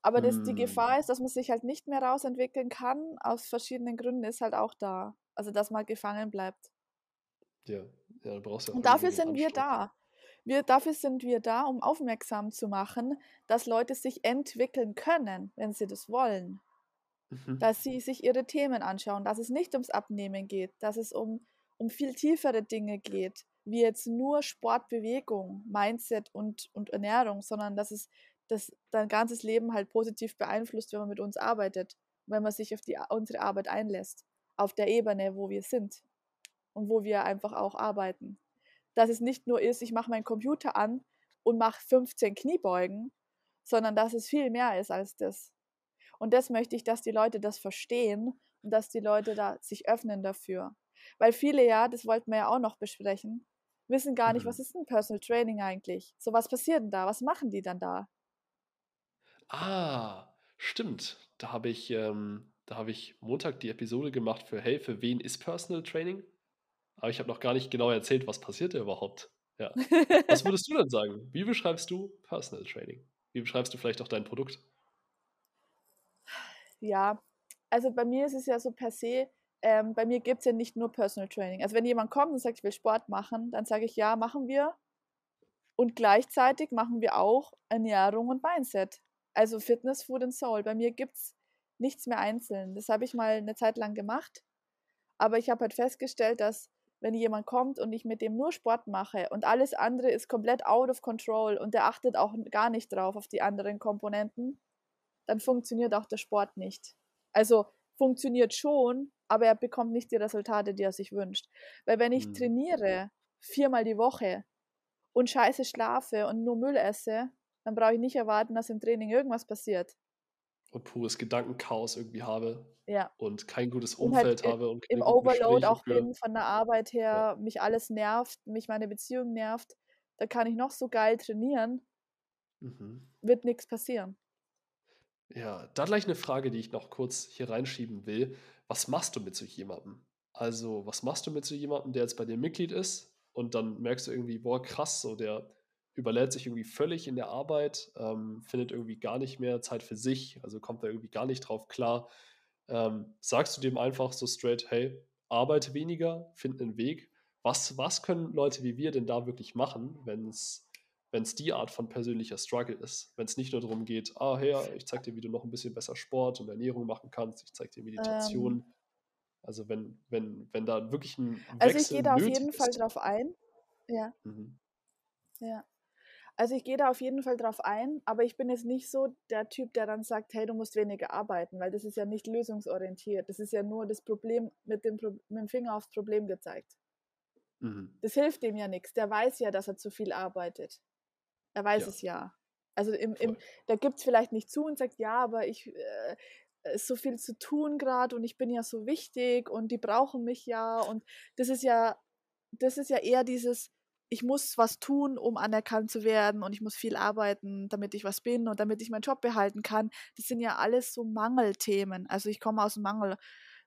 Aber das, die Gefahr hm. ist, dass man sich halt nicht mehr rausentwickeln kann, aus verschiedenen Gründen, ist halt auch da. Also, dass man gefangen bleibt. Ja, ja du brauchst ja auch Und dafür sind wir da. Wir, dafür sind wir da, um aufmerksam zu machen, dass Leute sich entwickeln können, wenn sie das wollen. Mhm. Dass sie sich ihre Themen anschauen, dass es nicht ums Abnehmen geht, dass es um, um viel tiefere Dinge geht, wie jetzt nur Sport, Bewegung, Mindset und, und Ernährung, sondern dass es das dein ganzes Leben halt positiv beeinflusst, wenn man mit uns arbeitet, wenn man sich auf die, unsere Arbeit einlässt, auf der Ebene, wo wir sind und wo wir einfach auch arbeiten. Dass es nicht nur ist, ich mache meinen Computer an und mache 15 Kniebeugen, sondern dass es viel mehr ist als das. Und das möchte ich, dass die Leute das verstehen und dass die Leute da sich öffnen dafür. Weil viele ja, das wollten wir ja auch noch besprechen, wissen gar nicht, mhm. was ist ein Personal Training eigentlich? So, was passiert denn da? Was machen die dann da? Ah, stimmt. Da habe ich, ähm, da ich Montag die Episode gemacht für Hey, für wen ist Personal Training? Aber ich habe noch gar nicht genau erzählt, was passiert da überhaupt. Ja. Was würdest du denn sagen? Wie beschreibst du Personal Training? Wie beschreibst du vielleicht auch dein Produkt? Ja, also bei mir ist es ja so per se, ähm, bei mir gibt es ja nicht nur Personal Training. Also wenn jemand kommt und sagt, ich will Sport machen, dann sage ich, ja, machen wir. Und gleichzeitig machen wir auch Ernährung und Mindset. Also Fitness, Food and Soul. Bei mir gibt es nichts mehr einzeln. Das habe ich mal eine Zeit lang gemacht. Aber ich habe halt festgestellt, dass wenn jemand kommt und ich mit dem nur Sport mache und alles andere ist komplett out of control und der achtet auch gar nicht drauf auf die anderen Komponenten, dann funktioniert auch der Sport nicht. Also funktioniert schon, aber er bekommt nicht die Resultate, die er sich wünscht. Weil wenn ich mhm. trainiere viermal die Woche und scheiße schlafe und nur Müll esse, dann brauche ich nicht erwarten, dass im Training irgendwas passiert. Und pures Gedankenchaos irgendwie habe. Ja. Und kein gutes Umfeld und halt habe. Und im Overload auch bin von der Arbeit her, ja. mich alles nervt, mich meine Beziehung nervt. Da kann ich noch so geil trainieren. Mhm. Wird nichts passieren. Ja, da gleich eine Frage, die ich noch kurz hier reinschieben will. Was machst du mit so jemandem? Also, was machst du mit so jemandem, der jetzt bei dir Mitglied ist und dann merkst du irgendwie, boah, krass, so der überlädt sich irgendwie völlig in der Arbeit, ähm, findet irgendwie gar nicht mehr Zeit für sich, also kommt da irgendwie gar nicht drauf klar. Ähm, sagst du dem einfach so straight, hey, arbeite weniger, find einen Weg. Was, was können Leute wie wir denn da wirklich machen, wenn es wenn es die Art von persönlicher Struggle ist. Wenn es nicht nur darum geht, ah, hey, ich zeig dir, wie du noch ein bisschen besser Sport und Ernährung machen kannst, ich zeig dir Meditation. Ähm, also wenn, wenn, wenn da wirklich ein Wechsel Also ich gehe da auf jeden ist. Fall drauf ein. Ja. Mhm. Ja. Also ich gehe da auf jeden Fall drauf ein, aber ich bin jetzt nicht so der Typ, der dann sagt, hey, du musst weniger arbeiten, weil das ist ja nicht lösungsorientiert. Das ist ja nur das Problem mit dem, mit dem Finger aufs Problem gezeigt. Mhm. Das hilft dem ja nichts. Der weiß ja, dass er zu viel arbeitet. Er weiß ja. es ja. Also im, im, da gibt es vielleicht nicht zu und sagt, ja, aber ich äh, ist so viel zu tun gerade und ich bin ja so wichtig und die brauchen mich ja. Und das ist ja, das ist ja eher dieses, ich muss was tun, um anerkannt zu werden und ich muss viel arbeiten, damit ich was bin und damit ich meinen Job behalten kann. Das sind ja alles so Mangelthemen. Also ich komme aus dem Mangel.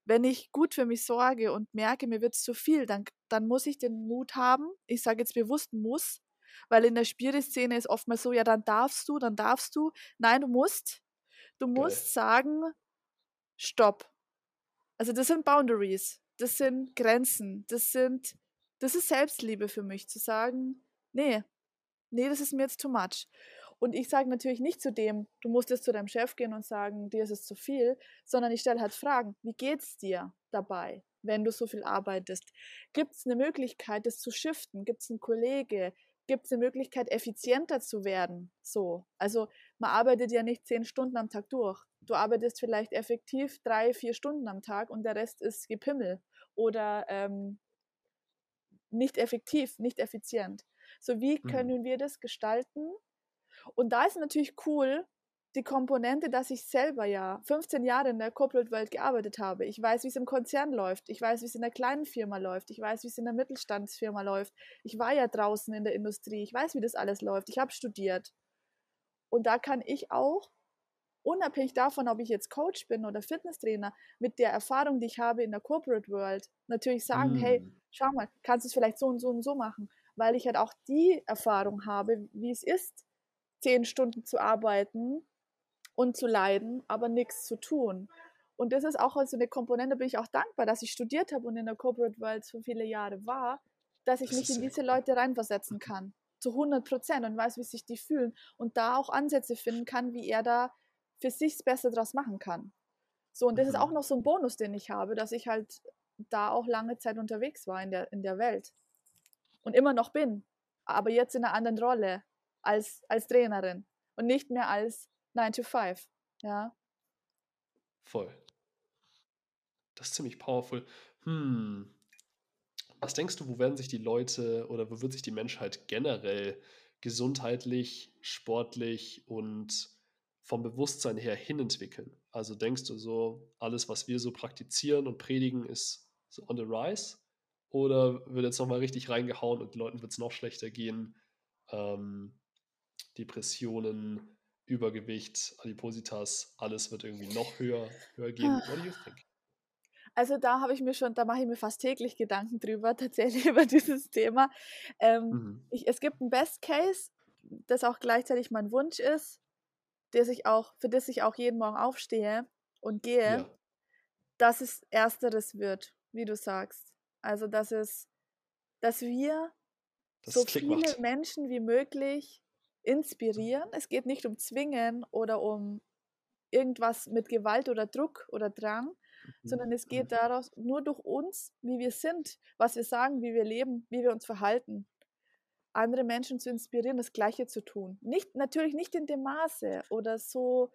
Wenn ich gut für mich sorge und merke, mir wird es zu viel, dann, dann muss ich den Mut haben, ich sage jetzt bewusst muss, weil in der Spieleszene ist oftmals so, ja, dann darfst du, dann darfst du. Nein, du musst. Du musst sagen, stopp. Also das sind Boundaries, das sind Grenzen, das sind das ist Selbstliebe für mich, zu sagen, nee, nee, das ist mir jetzt too much. Und ich sage natürlich nicht zu dem, du musst jetzt zu deinem Chef gehen und sagen, dir ist es zu viel, sondern ich stelle halt Fragen, wie geht's dir dabei, wenn du so viel arbeitest? Gibt es eine Möglichkeit, das zu shiften? Gibt es einen Kollege? Gibt es eine Möglichkeit, effizienter zu werden? So, also man arbeitet ja nicht zehn Stunden am Tag durch. Du arbeitest vielleicht effektiv drei, vier Stunden am Tag und der Rest ist Gepimmel oder ähm, nicht effektiv, nicht effizient. So, wie mhm. können wir das gestalten? Und da ist natürlich cool, die Komponente, dass ich selber ja 15 Jahre in der Corporate Welt gearbeitet habe. Ich weiß, wie es im Konzern läuft. Ich weiß, wie es in der kleinen Firma läuft. Ich weiß, wie es in der Mittelstandsfirma läuft. Ich war ja draußen in der Industrie. Ich weiß, wie das alles läuft. Ich habe studiert. Und da kann ich auch unabhängig davon, ob ich jetzt Coach bin oder Fitnesstrainer, mit der Erfahrung, die ich habe in der Corporate World, natürlich sagen, mm. hey, schau mal, kannst du es vielleicht so und so und so machen, weil ich halt auch die Erfahrung habe, wie es ist, zehn Stunden zu arbeiten und zu leiden, aber nichts zu tun. Und das ist auch so also eine Komponente, bin ich auch dankbar, dass ich studiert habe und in der Corporate World so viele Jahre war, dass ich das mich in diese Leute reinversetzen kann. Zu 100 Prozent und weiß, wie sich die fühlen und da auch Ansätze finden kann, wie er da für sich das Beste draus machen kann. So, und das mhm. ist auch noch so ein Bonus, den ich habe, dass ich halt da auch lange Zeit unterwegs war in der, in der Welt. Und immer noch bin. Aber jetzt in einer anderen Rolle als, als Trainerin und nicht mehr als 9 to 5. Ja. Voll. Das ist ziemlich powerful. Hm. Was denkst du, wo werden sich die Leute oder wo wird sich die Menschheit generell gesundheitlich, sportlich und vom Bewusstsein her hinentwickeln? Also denkst du so, alles, was wir so praktizieren und predigen, ist so on the rise? Oder wird jetzt nochmal richtig reingehauen und den Leuten wird es noch schlechter gehen? Ähm, Depressionen, Übergewicht, Adipositas, alles wird irgendwie noch höher, höher gehen. Ah. What do you think? Also da habe ich mir schon, da mache ich mir fast täglich Gedanken drüber, tatsächlich über dieses Thema. Ähm, mhm. ich, es gibt ein Best Case, das auch gleichzeitig mein Wunsch ist der sich auch, für das ich auch jeden Morgen aufstehe und gehe. Ja. dass es ersteres wird, wie du sagst. Also, dass es, dass wir das so viele macht. Menschen wie möglich inspirieren. Es geht nicht um Zwingen oder um irgendwas mit Gewalt oder Druck oder Drang, mhm. sondern es geht mhm. daraus nur durch uns, wie wir sind, was wir sagen, wie wir leben, wie wir uns verhalten, andere Menschen zu inspirieren, das Gleiche zu tun. Nicht, natürlich nicht in dem Maße oder so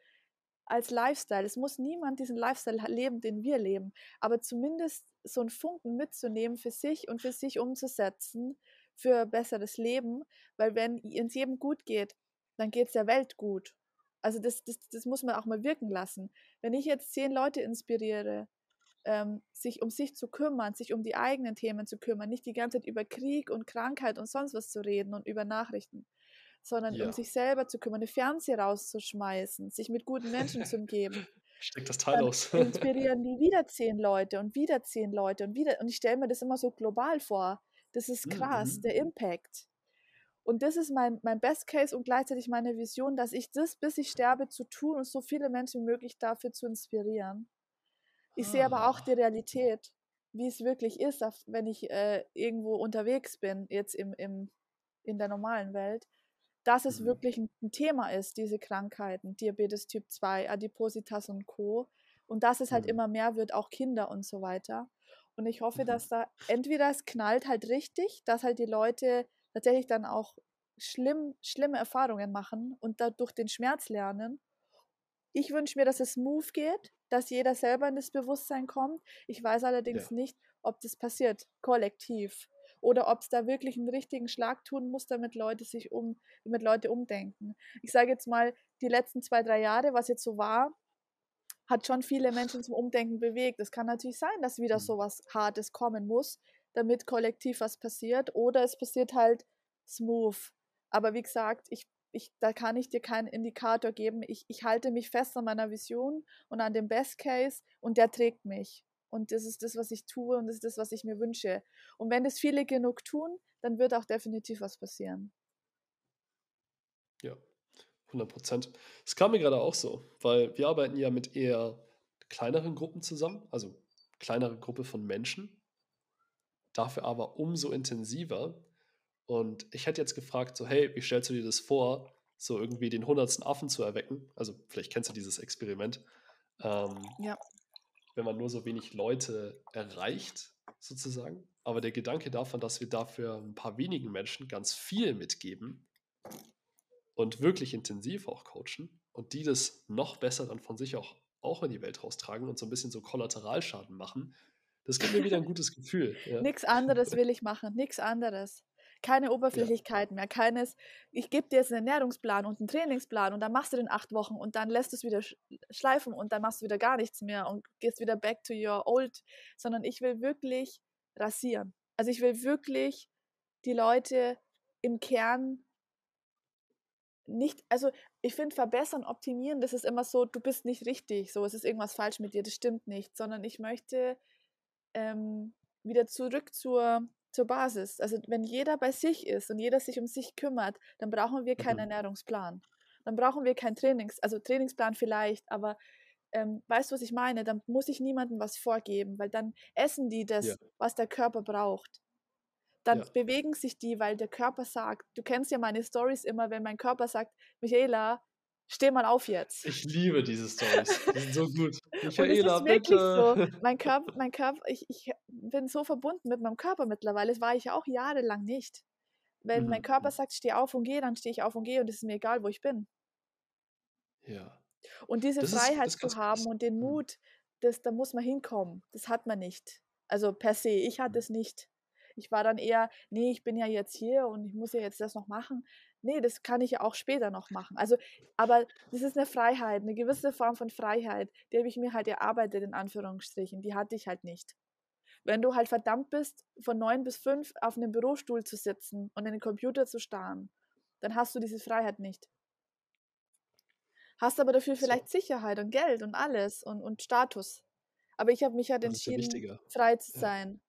als Lifestyle. Es muss niemand diesen Lifestyle leben, den wir leben, aber zumindest so einen Funken mitzunehmen für sich und für sich umzusetzen für besseres Leben, weil wenn es jedem gut geht, dann geht es der Welt gut. Also das, das, das muss man auch mal wirken lassen. Wenn ich jetzt zehn Leute inspiriere, ähm, sich um sich zu kümmern, sich um die eigenen Themen zu kümmern, nicht die ganze Zeit über Krieg und Krankheit und sonst was zu reden und über Nachrichten, sondern ja. um sich selber zu kümmern, eine Fernseher rauszuschmeißen, sich mit guten Menschen zu umgeben. Steck das Teil aus. inspirieren die wieder zehn Leute und wieder zehn Leute und wieder. Und ich stelle mir das immer so global vor. Das ist krass, mhm. der Impact. Und das ist mein, mein Best Case und gleichzeitig meine Vision, dass ich das, bis ich sterbe, zu tun und so viele Menschen wie möglich dafür zu inspirieren. Ich ah. sehe aber auch die ah. Realität, wie es wirklich ist, wenn ich äh, irgendwo unterwegs bin, jetzt im, im, in der normalen Welt, dass es mhm. wirklich ein, ein, Thema ist, diese Krankheiten, Diabetes Typ 2, Adipositas und Co. Und dass es halt mhm. immer mehr wird, auch Kinder und so weiter. Und ich hoffe, mhm. dass da entweder es knallt halt richtig, dass halt die Leute tatsächlich dann auch schlimm, schlimme Erfahrungen machen und dadurch den Schmerz lernen. Ich wünsche mir, dass es smooth geht, dass jeder selber in das Bewusstsein kommt. Ich weiß allerdings ja. nicht, ob das passiert, kollektiv. Oder ob es da wirklich einen richtigen Schlag tun muss, damit Leute sich um, damit Leute umdenken. Ich sage jetzt mal, die letzten zwei, drei Jahre, was jetzt so war, hat schon viele Menschen zum Umdenken bewegt. Es kann natürlich sein, dass wieder mhm. so was Hartes kommen muss, damit kollektiv was passiert. Oder es passiert halt smooth. Aber wie gesagt, ich, ich, da kann ich dir keinen Indikator geben. Ich, ich halte mich fest an meiner Vision und an dem Best Case und der trägt mich. Und das ist das, was ich tue und das ist das, was ich mir wünsche. Und wenn es viele genug tun, dann wird auch definitiv was passieren. Ja, 100 Prozent. Es kam mir gerade auch so, weil wir arbeiten ja mit eher kleineren Gruppen zusammen, also kleinere Gruppe von Menschen, dafür aber umso intensiver. Und ich hätte jetzt gefragt, so, hey, wie stellst du dir das vor, so irgendwie den hundertsten Affen zu erwecken? Also vielleicht kennst du dieses Experiment. Ähm, ja. Wenn man nur so wenig Leute erreicht, sozusagen. Aber der Gedanke davon, dass wir dafür ein paar wenigen Menschen ganz viel mitgeben, und wirklich intensiv auch coachen und die das noch besser dann von sich auch, auch in die Welt raustragen und so ein bisschen so Kollateralschaden machen, das gibt mir wieder ein gutes Gefühl. Ja. Nichts anderes will ich machen, nichts anderes. Keine Oberflächlichkeiten ja. mehr, keines, ich gebe dir jetzt einen Ernährungsplan und einen Trainingsplan und dann machst du den acht Wochen und dann lässt du es wieder schleifen und dann machst du wieder gar nichts mehr und gehst wieder back to your old, sondern ich will wirklich rasieren. Also ich will wirklich die Leute im Kern nicht, also ich finde verbessern, optimieren, das ist immer so, du bist nicht richtig, so es ist irgendwas falsch mit dir, das stimmt nicht, sondern ich möchte ähm, wieder zurück zur, zur Basis. Also wenn jeder bei sich ist und jeder sich um sich kümmert, dann brauchen wir keinen mhm. Ernährungsplan. Dann brauchen wir keinen Trainings, also Trainingsplan vielleicht, aber ähm, weißt du, was ich meine? Dann muss ich niemandem was vorgeben, weil dann essen die das, ja. was der Körper braucht dann ja. bewegen sich die, weil der Körper sagt, du kennst ja meine Stories immer, wenn mein Körper sagt, Michaela, steh mal auf jetzt. Ich liebe diese Stories. Die sind so gut. Michaela, bitte. So. Mein Körper, mein Körper, ich, ich bin so verbunden mit meinem Körper mittlerweile. Das war ich ja auch jahrelang nicht. Wenn mhm. mein Körper mhm. sagt, steh auf und geh, dann stehe ich auf und gehe und es ist mir egal, wo ich bin. Ja. Und diese das Freiheit ist, zu haben und den mhm. Mut, das, da muss man hinkommen. Das hat man nicht. Also per se, ich hatte es nicht. Ich war dann eher, nee, ich bin ja jetzt hier und ich muss ja jetzt das noch machen. Nee, das kann ich ja auch später noch machen. Also, aber das ist eine Freiheit, eine gewisse Form von Freiheit, die habe ich mir halt erarbeitet, in Anführungsstrichen. Die hatte ich halt nicht. Wenn du halt verdammt bist, von neun bis fünf auf einem Bürostuhl zu sitzen und in den Computer zu starren, dann hast du diese Freiheit nicht. Hast aber dafür vielleicht so. Sicherheit und Geld und alles und, und Status. Aber ich habe mich halt entschieden, frei zu sein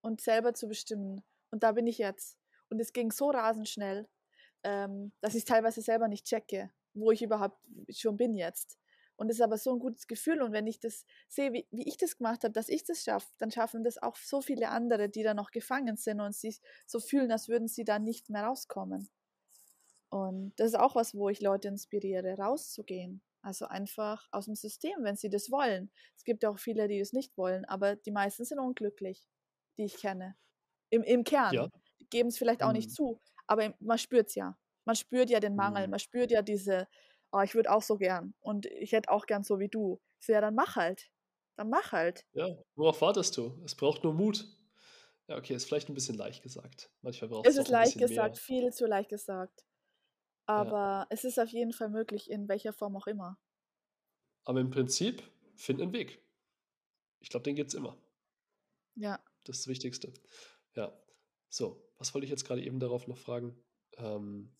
und selber zu bestimmen. Und da bin ich jetzt. Und es ging so rasend schnell, ähm, dass ich teilweise selber nicht checke, wo ich überhaupt schon bin jetzt. Und es ist aber so ein gutes Gefühl. Und wenn ich das sehe, wie, wie ich das gemacht habe, dass ich das schaffe, dann schaffen das auch so viele andere, die da noch gefangen sind und sich so fühlen, als würden sie da nicht mehr rauskommen. Und das ist auch was, wo ich Leute inspiriere, rauszugehen. Also einfach aus dem System, wenn sie das wollen. Es gibt auch viele, die es nicht wollen, aber die meisten sind unglücklich, die ich kenne. Im, im Kern. Ja. Geben es vielleicht auch mhm. nicht zu, aber man spürt es ja. Man spürt ja den Mangel, mhm. man spürt ja diese, oh, ich würde auch so gern und ich hätte auch gern so wie du. So, ja, dann mach halt. Dann mach halt. Ja, worauf wartest du? Es braucht nur Mut. Ja, okay, ist vielleicht ein bisschen leicht gesagt. Manchmal braucht es Es ist leicht gesagt, mehr. viel zu leicht gesagt. Aber ja. es ist auf jeden Fall möglich, in welcher Form auch immer. Aber im Prinzip, find einen Weg. Ich glaube, den gibt es immer. Ja. Das ist das Wichtigste. Ja. So, was wollte ich jetzt gerade eben darauf noch fragen? Ähm,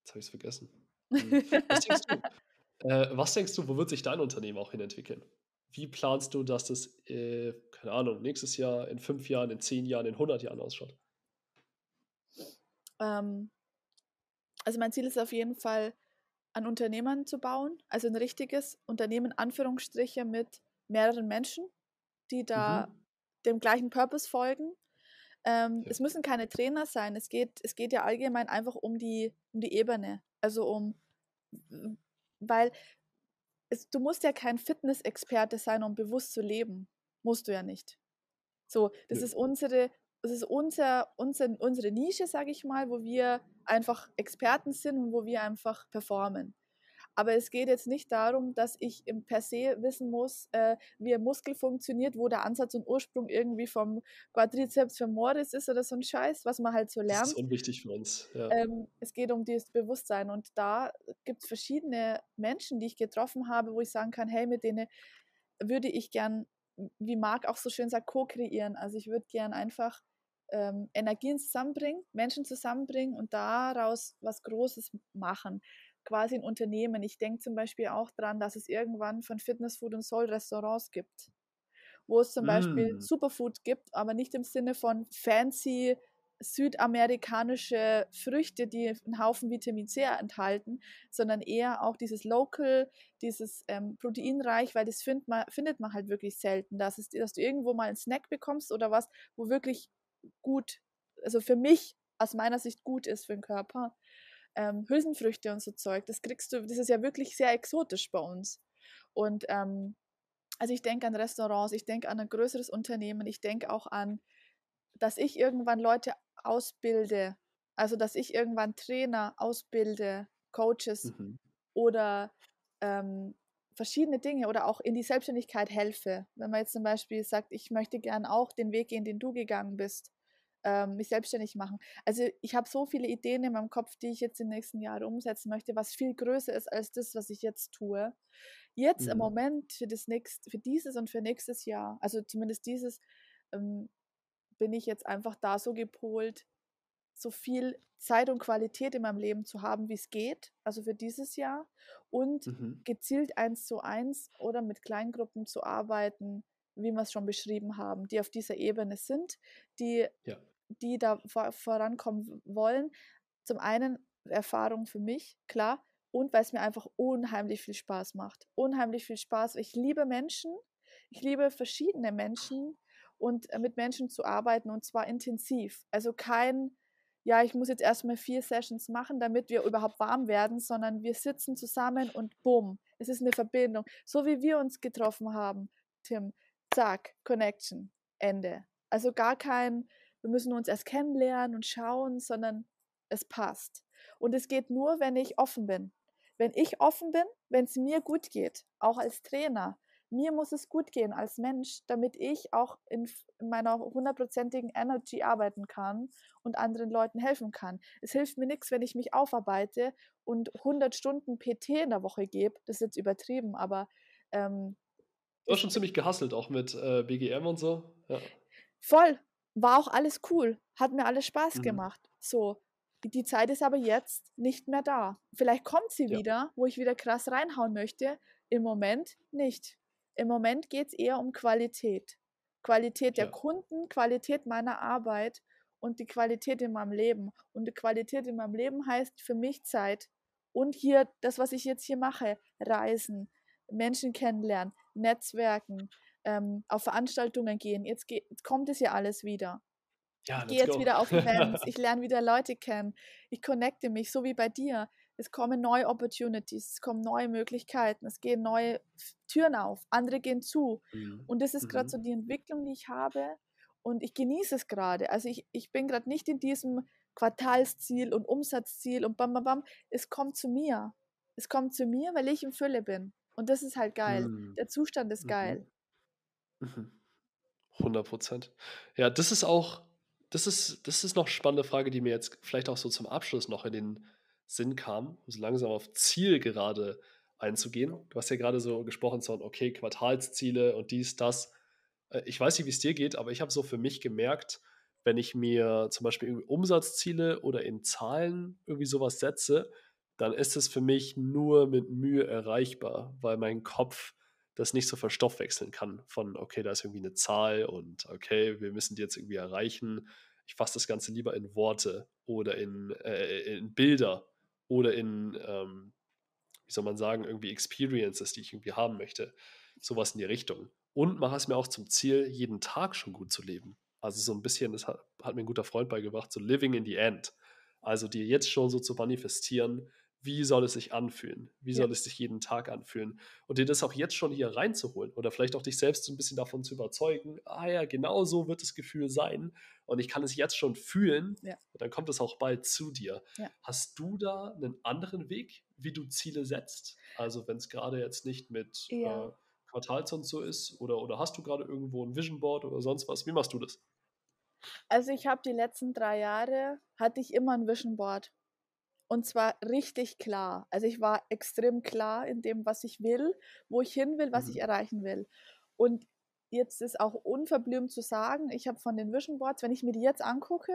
jetzt habe ich es vergessen. Hm. Was denkst du? Äh, was denkst du, wo wird sich dein Unternehmen auch hin entwickeln? Wie planst du, dass das, äh, keine Ahnung, nächstes Jahr, in fünf Jahren, in zehn Jahren, in 100 Jahren ausschaut? Ähm, also mein Ziel ist auf jeden Fall, ein Unternehmen zu bauen, also ein richtiges Unternehmen, Anführungsstriche, mit mehreren Menschen, die da mhm. dem gleichen Purpose folgen. Ähm, ja. Es müssen keine Trainer sein, es geht, es geht ja allgemein einfach um die, um die Ebene. Also um, weil es, du musst ja kein Fitnessexperte sein, um bewusst zu leben. Musst du ja nicht. So, das ja. ist unsere, das ist unser, unser, unsere Nische, sage ich mal, wo wir einfach Experten sind und wo wir einfach performen. Aber es geht jetzt nicht darum, dass ich im per se wissen muss, äh, wie ein Muskel funktioniert, wo der Ansatz und Ursprung irgendwie vom Quadrizeps femoris ist oder so ein Scheiß, was man halt so lernt. Das ist unwichtig für uns. Ja. Ähm, es geht um dieses Bewusstsein und da gibt es verschiedene Menschen, die ich getroffen habe, wo ich sagen kann, hey, mit denen würde ich gern, wie Marc auch so schön sagt, co-kreieren. Also ich würde gern einfach ähm, Energien zusammenbringen, Menschen zusammenbringen und daraus was Großes machen. Quasi ein Unternehmen. Ich denke zum Beispiel auch daran, dass es irgendwann von Fitness, Food und Soul Restaurants gibt, wo es zum mm. Beispiel Superfood gibt, aber nicht im Sinne von fancy südamerikanische Früchte, die einen Haufen Vitamin C enthalten, sondern eher auch dieses Local, dieses ähm, proteinreich, weil das find man, findet man halt wirklich selten. Das ist, dass du irgendwo mal einen Snack bekommst oder was, wo wirklich gut, also für mich aus meiner Sicht gut ist für den Körper. Ähm, Hülsenfrüchte und so Zeug, das kriegst du, das ist ja wirklich sehr exotisch bei uns. Und ähm, also ich denke an Restaurants, ich denke an ein größeres Unternehmen, ich denke auch an, dass ich irgendwann Leute ausbilde, also dass ich irgendwann Trainer ausbilde, Coaches mhm. oder ähm, verschiedene Dinge oder auch in die Selbstständigkeit helfe. Wenn man jetzt zum Beispiel sagt, ich möchte gern auch den Weg gehen, den du gegangen bist, ähm, mich selbstständig machen. Also ich habe so viele Ideen in meinem Kopf, die ich jetzt in den nächsten Jahren umsetzen möchte, was viel größer ist als das, was ich jetzt tue. Jetzt mhm. im Moment für das nächste, für dieses und für nächstes Jahr, also zumindest dieses, ähm, bin ich jetzt einfach da so gepolt, so viel Zeit und Qualität in meinem Leben zu haben, wie es geht, also für dieses Jahr und mhm. gezielt eins zu eins oder mit Kleingruppen zu arbeiten, wie wir es schon beschrieben haben, die auf dieser Ebene sind, die, ja. Die da vor, vorankommen wollen. Zum einen Erfahrung für mich, klar, und weil es mir einfach unheimlich viel Spaß macht. Unheimlich viel Spaß. Ich liebe Menschen, ich liebe verschiedene Menschen und äh, mit Menschen zu arbeiten und zwar intensiv. Also kein ja, ich muss jetzt erstmal vier Sessions machen, damit wir überhaupt warm werden, sondern wir sitzen zusammen und bumm, es ist eine Verbindung. So wie wir uns getroffen haben, Tim, zack, Connection, Ende. Also gar kein, wir müssen uns erst kennenlernen und schauen, sondern es passt. Und es geht nur, wenn ich offen bin. Wenn ich offen bin, wenn es mir gut geht, auch als Trainer, mir muss es gut gehen als Mensch, damit ich auch in, in meiner hundertprozentigen Energy arbeiten kann und anderen Leuten helfen kann. Es hilft mir nichts, wenn ich mich aufarbeite und 100 Stunden PT in der Woche gebe. Das ist jetzt übertrieben, aber. Ähm, du hast schon ziemlich gehasselt, auch mit äh, BGM und so. Ja. Voll. War auch alles cool. Hat mir alles Spaß mhm. gemacht. So. Die Zeit ist aber jetzt nicht mehr da. Vielleicht kommt sie ja. wieder, wo ich wieder krass reinhauen möchte. Im Moment nicht. Im Moment geht es eher um Qualität. Qualität der ja. Kunden, Qualität meiner Arbeit und die Qualität in meinem Leben. Und die Qualität in meinem Leben heißt für mich Zeit. Und hier, das, was ich jetzt hier mache, Reisen, Menschen kennenlernen, Netzwerken, ähm, auf Veranstaltungen gehen. Jetzt, jetzt kommt es ja alles wieder. Ja, ich gehe jetzt go. wieder auf Events, ich lerne wieder Leute kennen, ich connecte mich, so wie bei dir. Es kommen neue Opportunities, es kommen neue Möglichkeiten, es gehen neue Türen auf, andere gehen zu. Mhm. Und das ist gerade mhm. so die Entwicklung, die ich habe. Und ich genieße es gerade. Also ich, ich bin gerade nicht in diesem Quartalsziel und Umsatzziel und bam, bam, bam. Es kommt zu mir. Es kommt zu mir, weil ich in Fülle bin. Und das ist halt geil. Mhm. Der Zustand ist geil. Mhm. 100 Prozent. Ja, das ist auch, das ist, das ist noch eine spannende Frage, die mir jetzt vielleicht auch so zum Abschluss noch in den Sinn kam, um so langsam auf Ziel gerade einzugehen. Du hast ja gerade so gesprochen von, okay, Quartalsziele und dies, das. Äh, ich weiß nicht, wie es dir geht, aber ich habe so für mich gemerkt, wenn ich mir zum Beispiel Umsatzziele oder in Zahlen irgendwie sowas setze, dann ist es für mich nur mit Mühe erreichbar, weil mein Kopf das nicht so verstoffwechseln kann von, okay, da ist irgendwie eine Zahl und okay, wir müssen die jetzt irgendwie erreichen. Ich fasse das Ganze lieber in Worte oder in, äh, in Bilder oder in, ähm, wie soll man sagen, irgendwie Experiences, die ich irgendwie haben möchte. Sowas in die Richtung. Und mache es mir auch zum Ziel, jeden Tag schon gut zu leben. Also so ein bisschen, das hat, hat mir ein guter Freund beigebracht, so living in the end. Also dir jetzt schon so zu manifestieren, wie soll es sich anfühlen? Wie soll es sich jeden Tag anfühlen? Und dir das auch jetzt schon hier reinzuholen oder vielleicht auch dich selbst so ein bisschen davon zu überzeugen, ah ja, genau so wird das Gefühl sein und ich kann es jetzt schon fühlen ja. und dann kommt es auch bald zu dir. Ja. Hast du da einen anderen Weg, wie du Ziele setzt? Also wenn es gerade jetzt nicht mit äh, Quartals und so ist oder, oder hast du gerade irgendwo ein Vision Board oder sonst was? Wie machst du das? Also ich habe die letzten drei Jahre, hatte ich immer ein Vision Board. Und zwar richtig klar. Also ich war extrem klar in dem, was ich will, wo ich hin will, was mhm. ich erreichen will. Und jetzt ist auch unverblümt zu sagen, ich habe von den Vision Boards, wenn ich mir die jetzt angucke,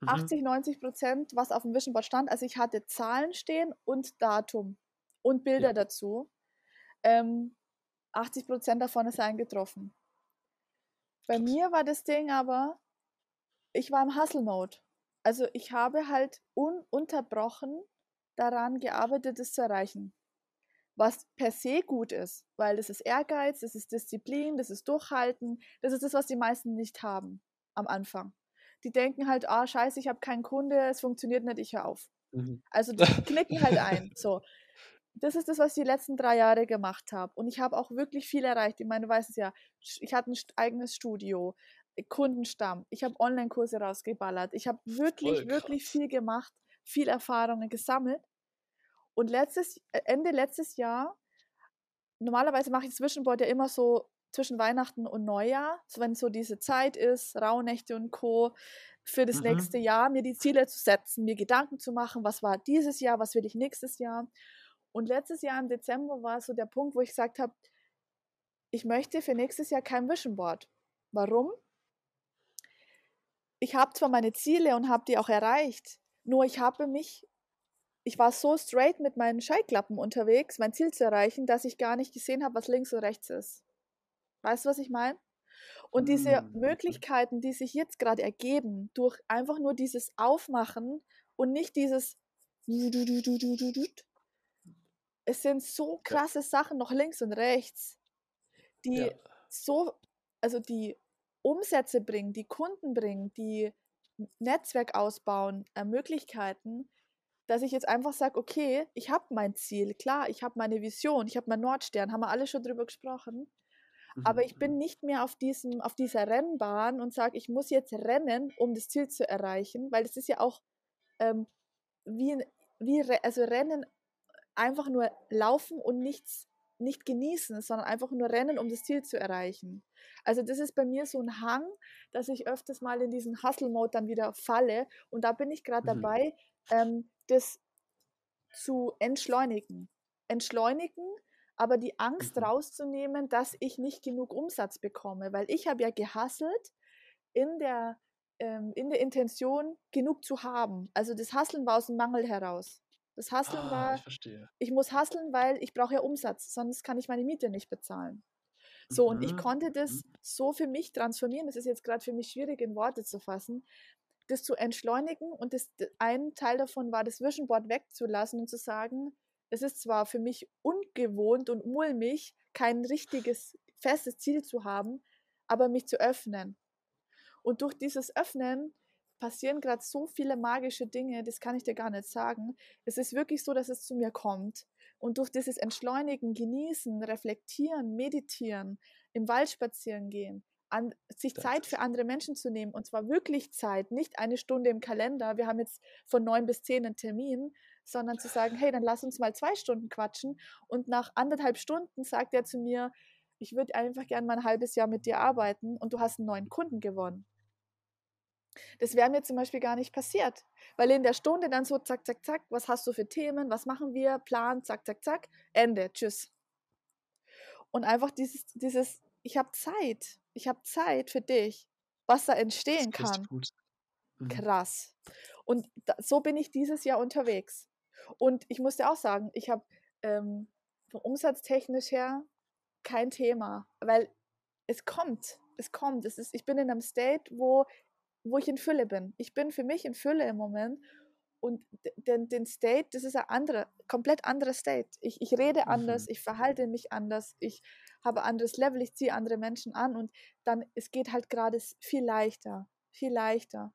mhm. 80, 90 Prozent, was auf dem Vision Board stand, also ich hatte Zahlen stehen und Datum und Bilder ja. dazu. Ähm, 80 Prozent davon ist eingetroffen. Bei mir war das Ding aber, ich war im Hustle-Mode. Also ich habe halt ununterbrochen daran gearbeitet, es zu erreichen. Was per se gut ist, weil das ist Ehrgeiz, das ist Disziplin, das ist Durchhalten, das ist das, was die meisten nicht haben am Anfang. Die denken halt, ah, scheiße, ich habe keinen Kunde, es funktioniert nicht, ich höre auf. Mhm. Also die knicken halt ein. So. Das ist das, was ich die letzten drei Jahre gemacht habe. Und ich habe auch wirklich viel erreicht. Ich meine, du weißt es ja, ich hatte ein eigenes Studio, Kundenstamm. Ich habe Online-Kurse rausgeballert. Ich habe wirklich, wirklich viel gemacht, viel Erfahrungen gesammelt. Und letztes, äh, Ende letztes Jahr, normalerweise mache ich Zwischenboard ja immer so zwischen Weihnachten und Neujahr, so wenn so diese Zeit ist, Rauhnächte und Co., für das mhm. nächste Jahr, mir die Ziele zu setzen, mir Gedanken zu machen, was war dieses Jahr, was will ich nächstes Jahr. Und letztes Jahr im Dezember war so der Punkt, wo ich gesagt habe, ich möchte für nächstes Jahr kein Vision Board. Warum? Ich habe zwar meine Ziele und habe die auch erreicht, nur ich habe mich, ich war so straight mit meinen Schallklappen unterwegs, mein Ziel zu erreichen, dass ich gar nicht gesehen habe, was links und rechts ist. Weißt du, was ich meine? Und diese mhm. Möglichkeiten, die sich jetzt gerade ergeben, durch einfach nur dieses Aufmachen und nicht dieses es sind so krasse Sachen noch links und rechts, die ja. so, also die Umsätze bringen, die Kunden bringen, die Netzwerk ausbauen, äh, Möglichkeiten, dass ich jetzt einfach sage, okay, ich habe mein Ziel, klar, ich habe meine Vision, ich habe meinen Nordstern, haben wir alle schon drüber gesprochen. Aber ich bin mhm. nicht mehr auf, diesem, auf dieser Rennbahn und sage, ich muss jetzt rennen, um das Ziel zu erreichen, weil es ist ja auch ähm, wie, wie also Rennen einfach nur laufen und nichts nicht genießen, sondern einfach nur rennen, um das Ziel zu erreichen. Also das ist bei mir so ein Hang, dass ich öfters mal in diesen Hustle-Mode dann wieder falle. Und da bin ich gerade mhm. dabei, ähm, das zu entschleunigen. Entschleunigen, aber die Angst mhm. rauszunehmen, dass ich nicht genug Umsatz bekomme. Weil ich habe ja gehasselt in der, ähm, in der Intention, genug zu haben. Also das Hasseln war aus dem Mangel heraus. Das Hustlen ah, war, ich, ich, muss hustlen, weil ich brauche ja Umsatz, sonst kann ich meine Miete nicht bezahlen. So, mhm. und ich mhm, konnte das mhm. so für mich transformieren. Das ist jetzt gerade für mich schwierig in Worte zu fassen. das zu entschleunigen und das, ein Teil davon war, das Vision Board wegzulassen und zu sagen, es ist zwar für mich ungewohnt und mulmig, kein richtiges festes Ziel zu haben, aber mich zu öffnen. Und durch dieses Öffnen passieren gerade so viele magische Dinge, das kann ich dir gar nicht sagen. Es ist wirklich so, dass es zu mir kommt. Und durch dieses Entschleunigen, Genießen, Reflektieren, Meditieren, im Wald spazieren gehen, an, sich das Zeit für andere Menschen zu nehmen, und zwar wirklich Zeit, nicht eine Stunde im Kalender, wir haben jetzt von neun bis zehn einen Termin, sondern zu sagen, hey, dann lass uns mal zwei Stunden quatschen. Und nach anderthalb Stunden sagt er zu mir, ich würde einfach gerne mal ein halbes Jahr mit dir arbeiten und du hast einen neuen Kunden gewonnen. Das wäre mir zum Beispiel gar nicht passiert, weil in der Stunde dann so zack, zack, zack, was hast du für Themen, was machen wir, Plan, zack, zack, zack, Ende, tschüss. Und einfach dieses, dieses ich habe Zeit, ich habe Zeit für dich, was da entstehen kann. Mhm. Krass. Und da, so bin ich dieses Jahr unterwegs. Und ich muss dir auch sagen, ich habe ähm, vom Umsatztechnisch her kein Thema, weil es kommt, es kommt. Es ist, ich bin in einem State, wo wo ich in Fülle bin. Ich bin für mich in Fülle im Moment und den, den State, das ist ein anderer, komplett anderer State. Ich, ich rede anders, mhm. ich verhalte mich anders, ich habe ein anderes Level, ich ziehe andere Menschen an und dann, es geht halt gerade viel leichter, viel leichter.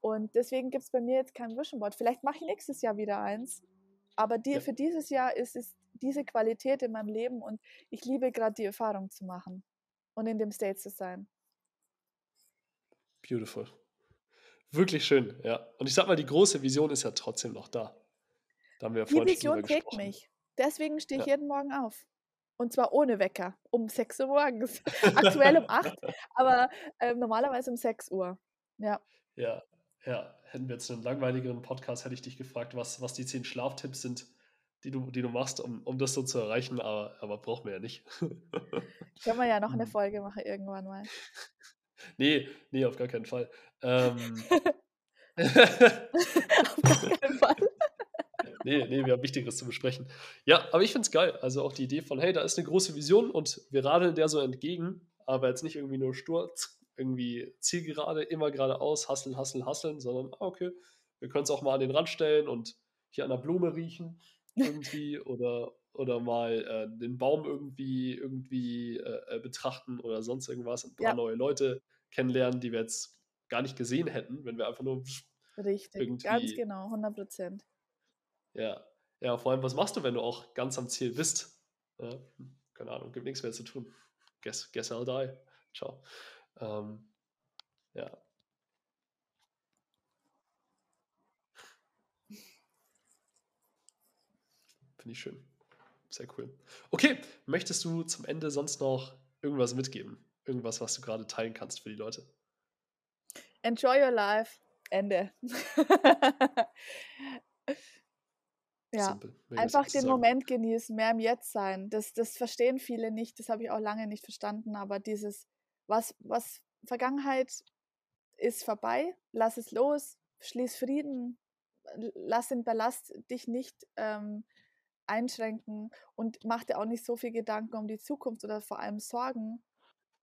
Und deswegen gibt es bei mir jetzt kein Vision Board. Vielleicht mache ich nächstes Jahr wieder eins. Aber die, ja. für dieses Jahr ist es diese Qualität in meinem Leben und ich liebe gerade die Erfahrung zu machen und in dem State zu sein. Beautiful. Wirklich schön, ja. Und ich sag mal, die große Vision ist ja trotzdem noch da. Da haben wir ja die Vision trägt mich. Deswegen stehe ich ja. jeden Morgen auf. Und zwar ohne Wecker, um 6 Uhr morgens. Aktuell um 8, aber äh, normalerweise um 6 Uhr. Ja. Ja, ja. Hätten wir jetzt einen langweiligeren Podcast, hätte ich dich gefragt, was, was die 10 Schlaftipps sind, die du, die du machst, um, um das so zu erreichen, aber, aber brauchen wir ja nicht. Können wir ja noch eine. Folge machen irgendwann mal. Nee, nee, auf gar keinen Fall. Ähm, auf gar keinen Fall. nee, nee, wir haben Wichtigeres zu besprechen. Ja, aber ich finde es geil. Also auch die Idee von, hey, da ist eine große Vision und wir radeln der so entgegen, aber jetzt nicht irgendwie nur sturz, irgendwie zielgerade, immer geradeaus, hasseln, hasseln, hasseln, sondern, ah, okay, wir können es auch mal an den Rand stellen und hier an der Blume riechen irgendwie oder, oder mal äh, den Baum irgendwie, irgendwie äh, äh betrachten oder sonst irgendwas, ein paar ja. neue Leute kennenlernen, die wir jetzt gar nicht gesehen hätten, wenn wir einfach nur Richtig, ganz genau, 100 Prozent. Ja. ja, vor allem, was machst du, wenn du auch ganz am Ziel bist? Ja, hm, keine Ahnung, gibt nichts mehr zu tun. Guess, guess I'll die. Ciao. Ähm, ja. Finde ich schön. Sehr cool. Okay, möchtest du zum Ende sonst noch irgendwas mitgeben? Irgendwas, was du gerade teilen kannst für die Leute? Enjoy your life. Ende. ja, einfach den sagen. Moment genießen, mehr im Jetzt sein. Das, das verstehen viele nicht, das habe ich auch lange nicht verstanden, aber dieses, was, was Vergangenheit ist vorbei, lass es los, schließ Frieden, lass den Ballast dich nicht ähm, einschränken und mach dir auch nicht so viel Gedanken um die Zukunft oder vor allem Sorgen,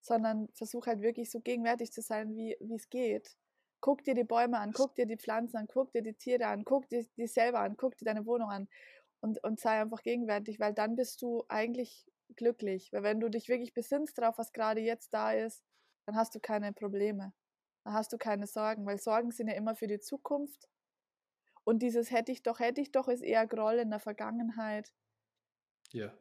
sondern versuch halt wirklich so gegenwärtig zu sein, wie es geht. Guck dir die Bäume an, guck dir die Pflanzen an, guck dir die Tiere an, guck dir dich selber an, guck dir deine Wohnung an und, und sei einfach gegenwärtig, weil dann bist du eigentlich glücklich. Weil wenn du dich wirklich besinnst darauf, was gerade jetzt da ist, dann hast du keine Probleme. Dann hast du keine Sorgen, weil Sorgen sind ja immer für die Zukunft und dieses hätte ich doch, hätte ich doch ist eher Groll in der Vergangenheit. Ja.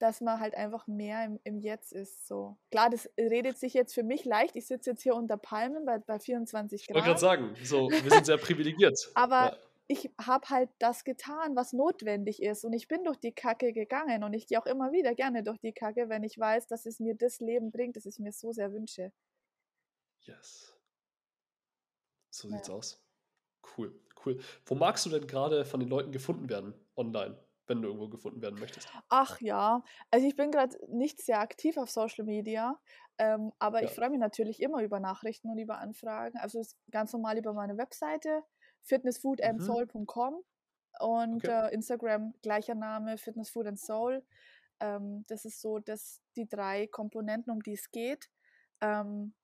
Dass man halt einfach mehr im, im Jetzt ist. So. Klar, das redet sich jetzt für mich leicht. Ich sitze jetzt hier unter Palmen bei, bei 24 Grad. Ich wollte gerade sagen, so, wir sind sehr privilegiert. Aber ja. ich habe halt das getan, was notwendig ist. Und ich bin durch die Kacke gegangen. Und ich gehe auch immer wieder gerne durch die Kacke, wenn ich weiß, dass es mir das Leben bringt, das ich mir so sehr wünsche. Yes. So ja. sieht's aus. Cool, cool. Wo magst du denn gerade von den Leuten gefunden werden online, wenn du irgendwo gefunden werden möchtest? Ach ja, also ich bin gerade nicht sehr aktiv auf Social Media, ähm, aber ja. ich freue mich natürlich immer über Nachrichten und über Anfragen. Also ganz normal über meine Webseite fitnessfoodandsoul.com mhm. und okay. äh, Instagram gleicher Name fitnessfoodandsoul. Ähm, das ist so, dass die drei Komponenten, um die es geht. Ähm,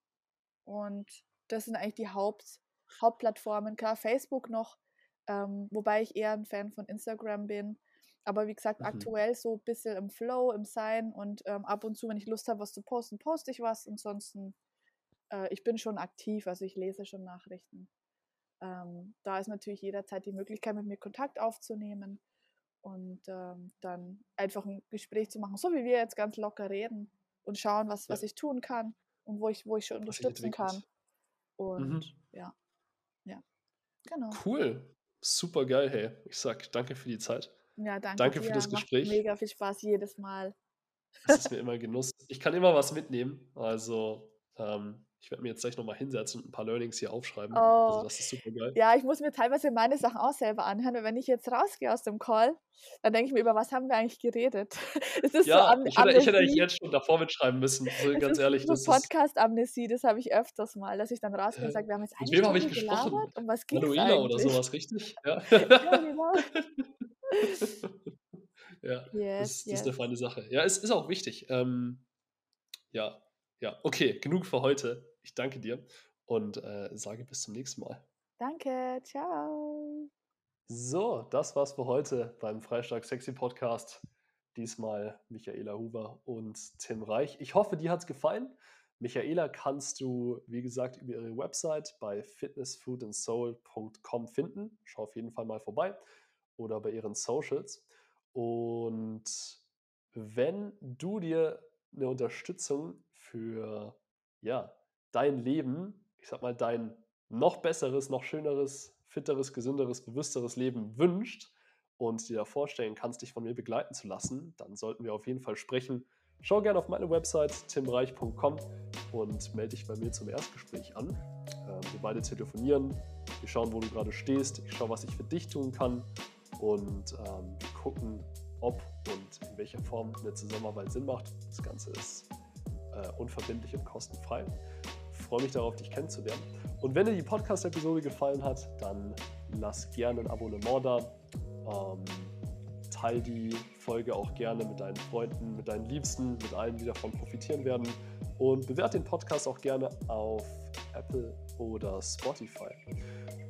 und das sind eigentlich die Haupt Hauptplattformen, klar, Facebook noch, ähm, wobei ich eher ein Fan von Instagram bin. Aber wie gesagt, mhm. aktuell so ein bisschen im Flow, im Sein und ähm, ab und zu, wenn ich Lust habe, was zu posten, poste ich was. Ansonsten, äh, ich bin schon aktiv, also ich lese schon Nachrichten. Ähm, da ist natürlich jederzeit die Möglichkeit, mit mir Kontakt aufzunehmen und ähm, dann einfach ein Gespräch zu machen, so wie wir jetzt ganz locker reden und schauen, was, ja. was ich tun kann und wo ich, wo ich schon unterstützen kann. Und mhm. ja, ja, genau. Cool, super geil, hey. Ich sag danke für die Zeit. Ja, danke. Danke für das Gespräch. Mega viel Spaß jedes Mal. Das ist mir immer Genuss. Ich kann immer was mitnehmen. Also, ähm, ich werde mir jetzt gleich nochmal hinsetzen und ein paar Learnings hier aufschreiben. Also, oh. Also das ist super geil. Ja, ich muss mir teilweise meine Sachen auch selber anhören. Und wenn ich jetzt rausgehe aus dem Call, dann denke ich mir, über was haben wir eigentlich geredet? Es ist ja, so ich, hätte, ich hätte jetzt schon davor mitschreiben müssen. So, ganz ehrlich. So Podcast-Amnesie, das habe ich öfters mal, dass ich dann rausgehe und sage, wir haben jetzt eigentlich Mit wem ich gesprochen? Um was geht Manuela oder sowas, richtig? Ja, ja genau. ja, yes, das, das yes. ist eine feine Sache. Ja, es ist auch wichtig. Ähm, ja, ja, okay, genug für heute. Ich danke dir und äh, sage bis zum nächsten Mal. Danke, ciao. So, das war's für heute beim Freistag Sexy Podcast. Diesmal Michaela Huber und Tim Reich. Ich hoffe, dir hat's gefallen. Michaela kannst du, wie gesagt, über ihre Website bei fitnessfoodandsoul.com finden. Schau auf jeden Fall mal vorbei oder bei ihren Socials. Und wenn du dir eine Unterstützung für ja, dein Leben, ich sag mal, dein noch besseres, noch schöneres, fitteres, gesünderes, bewussteres Leben wünscht und dir vorstellen kannst, dich von mir begleiten zu lassen, dann sollten wir auf jeden Fall sprechen. Schau gerne auf meine Website timreich.com und melde dich bei mir zum Erstgespräch an. Ähm, wir beide telefonieren, wir schauen, wo du gerade stehst, ich schaue, was ich für dich tun kann und ähm, wir gucken, ob und in welcher Form eine Zusammenarbeit Sinn macht. Das Ganze ist äh, unverbindlich und kostenfrei. Freue mich darauf, dich kennenzulernen. Und wenn dir die Podcast-Episode gefallen hat, dann lass gerne ein Abonnement da. Ähm, teil die Folge auch gerne mit deinen Freunden, mit deinen Liebsten, mit allen, die davon profitieren werden. Und bewerte den Podcast auch gerne auf Apple oder Spotify.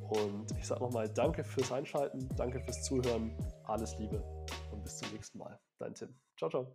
Und ich sage nochmal Danke fürs Einschalten, danke fürs Zuhören, alles Liebe und bis zum nächsten Mal. Dein Tim. Ciao, ciao.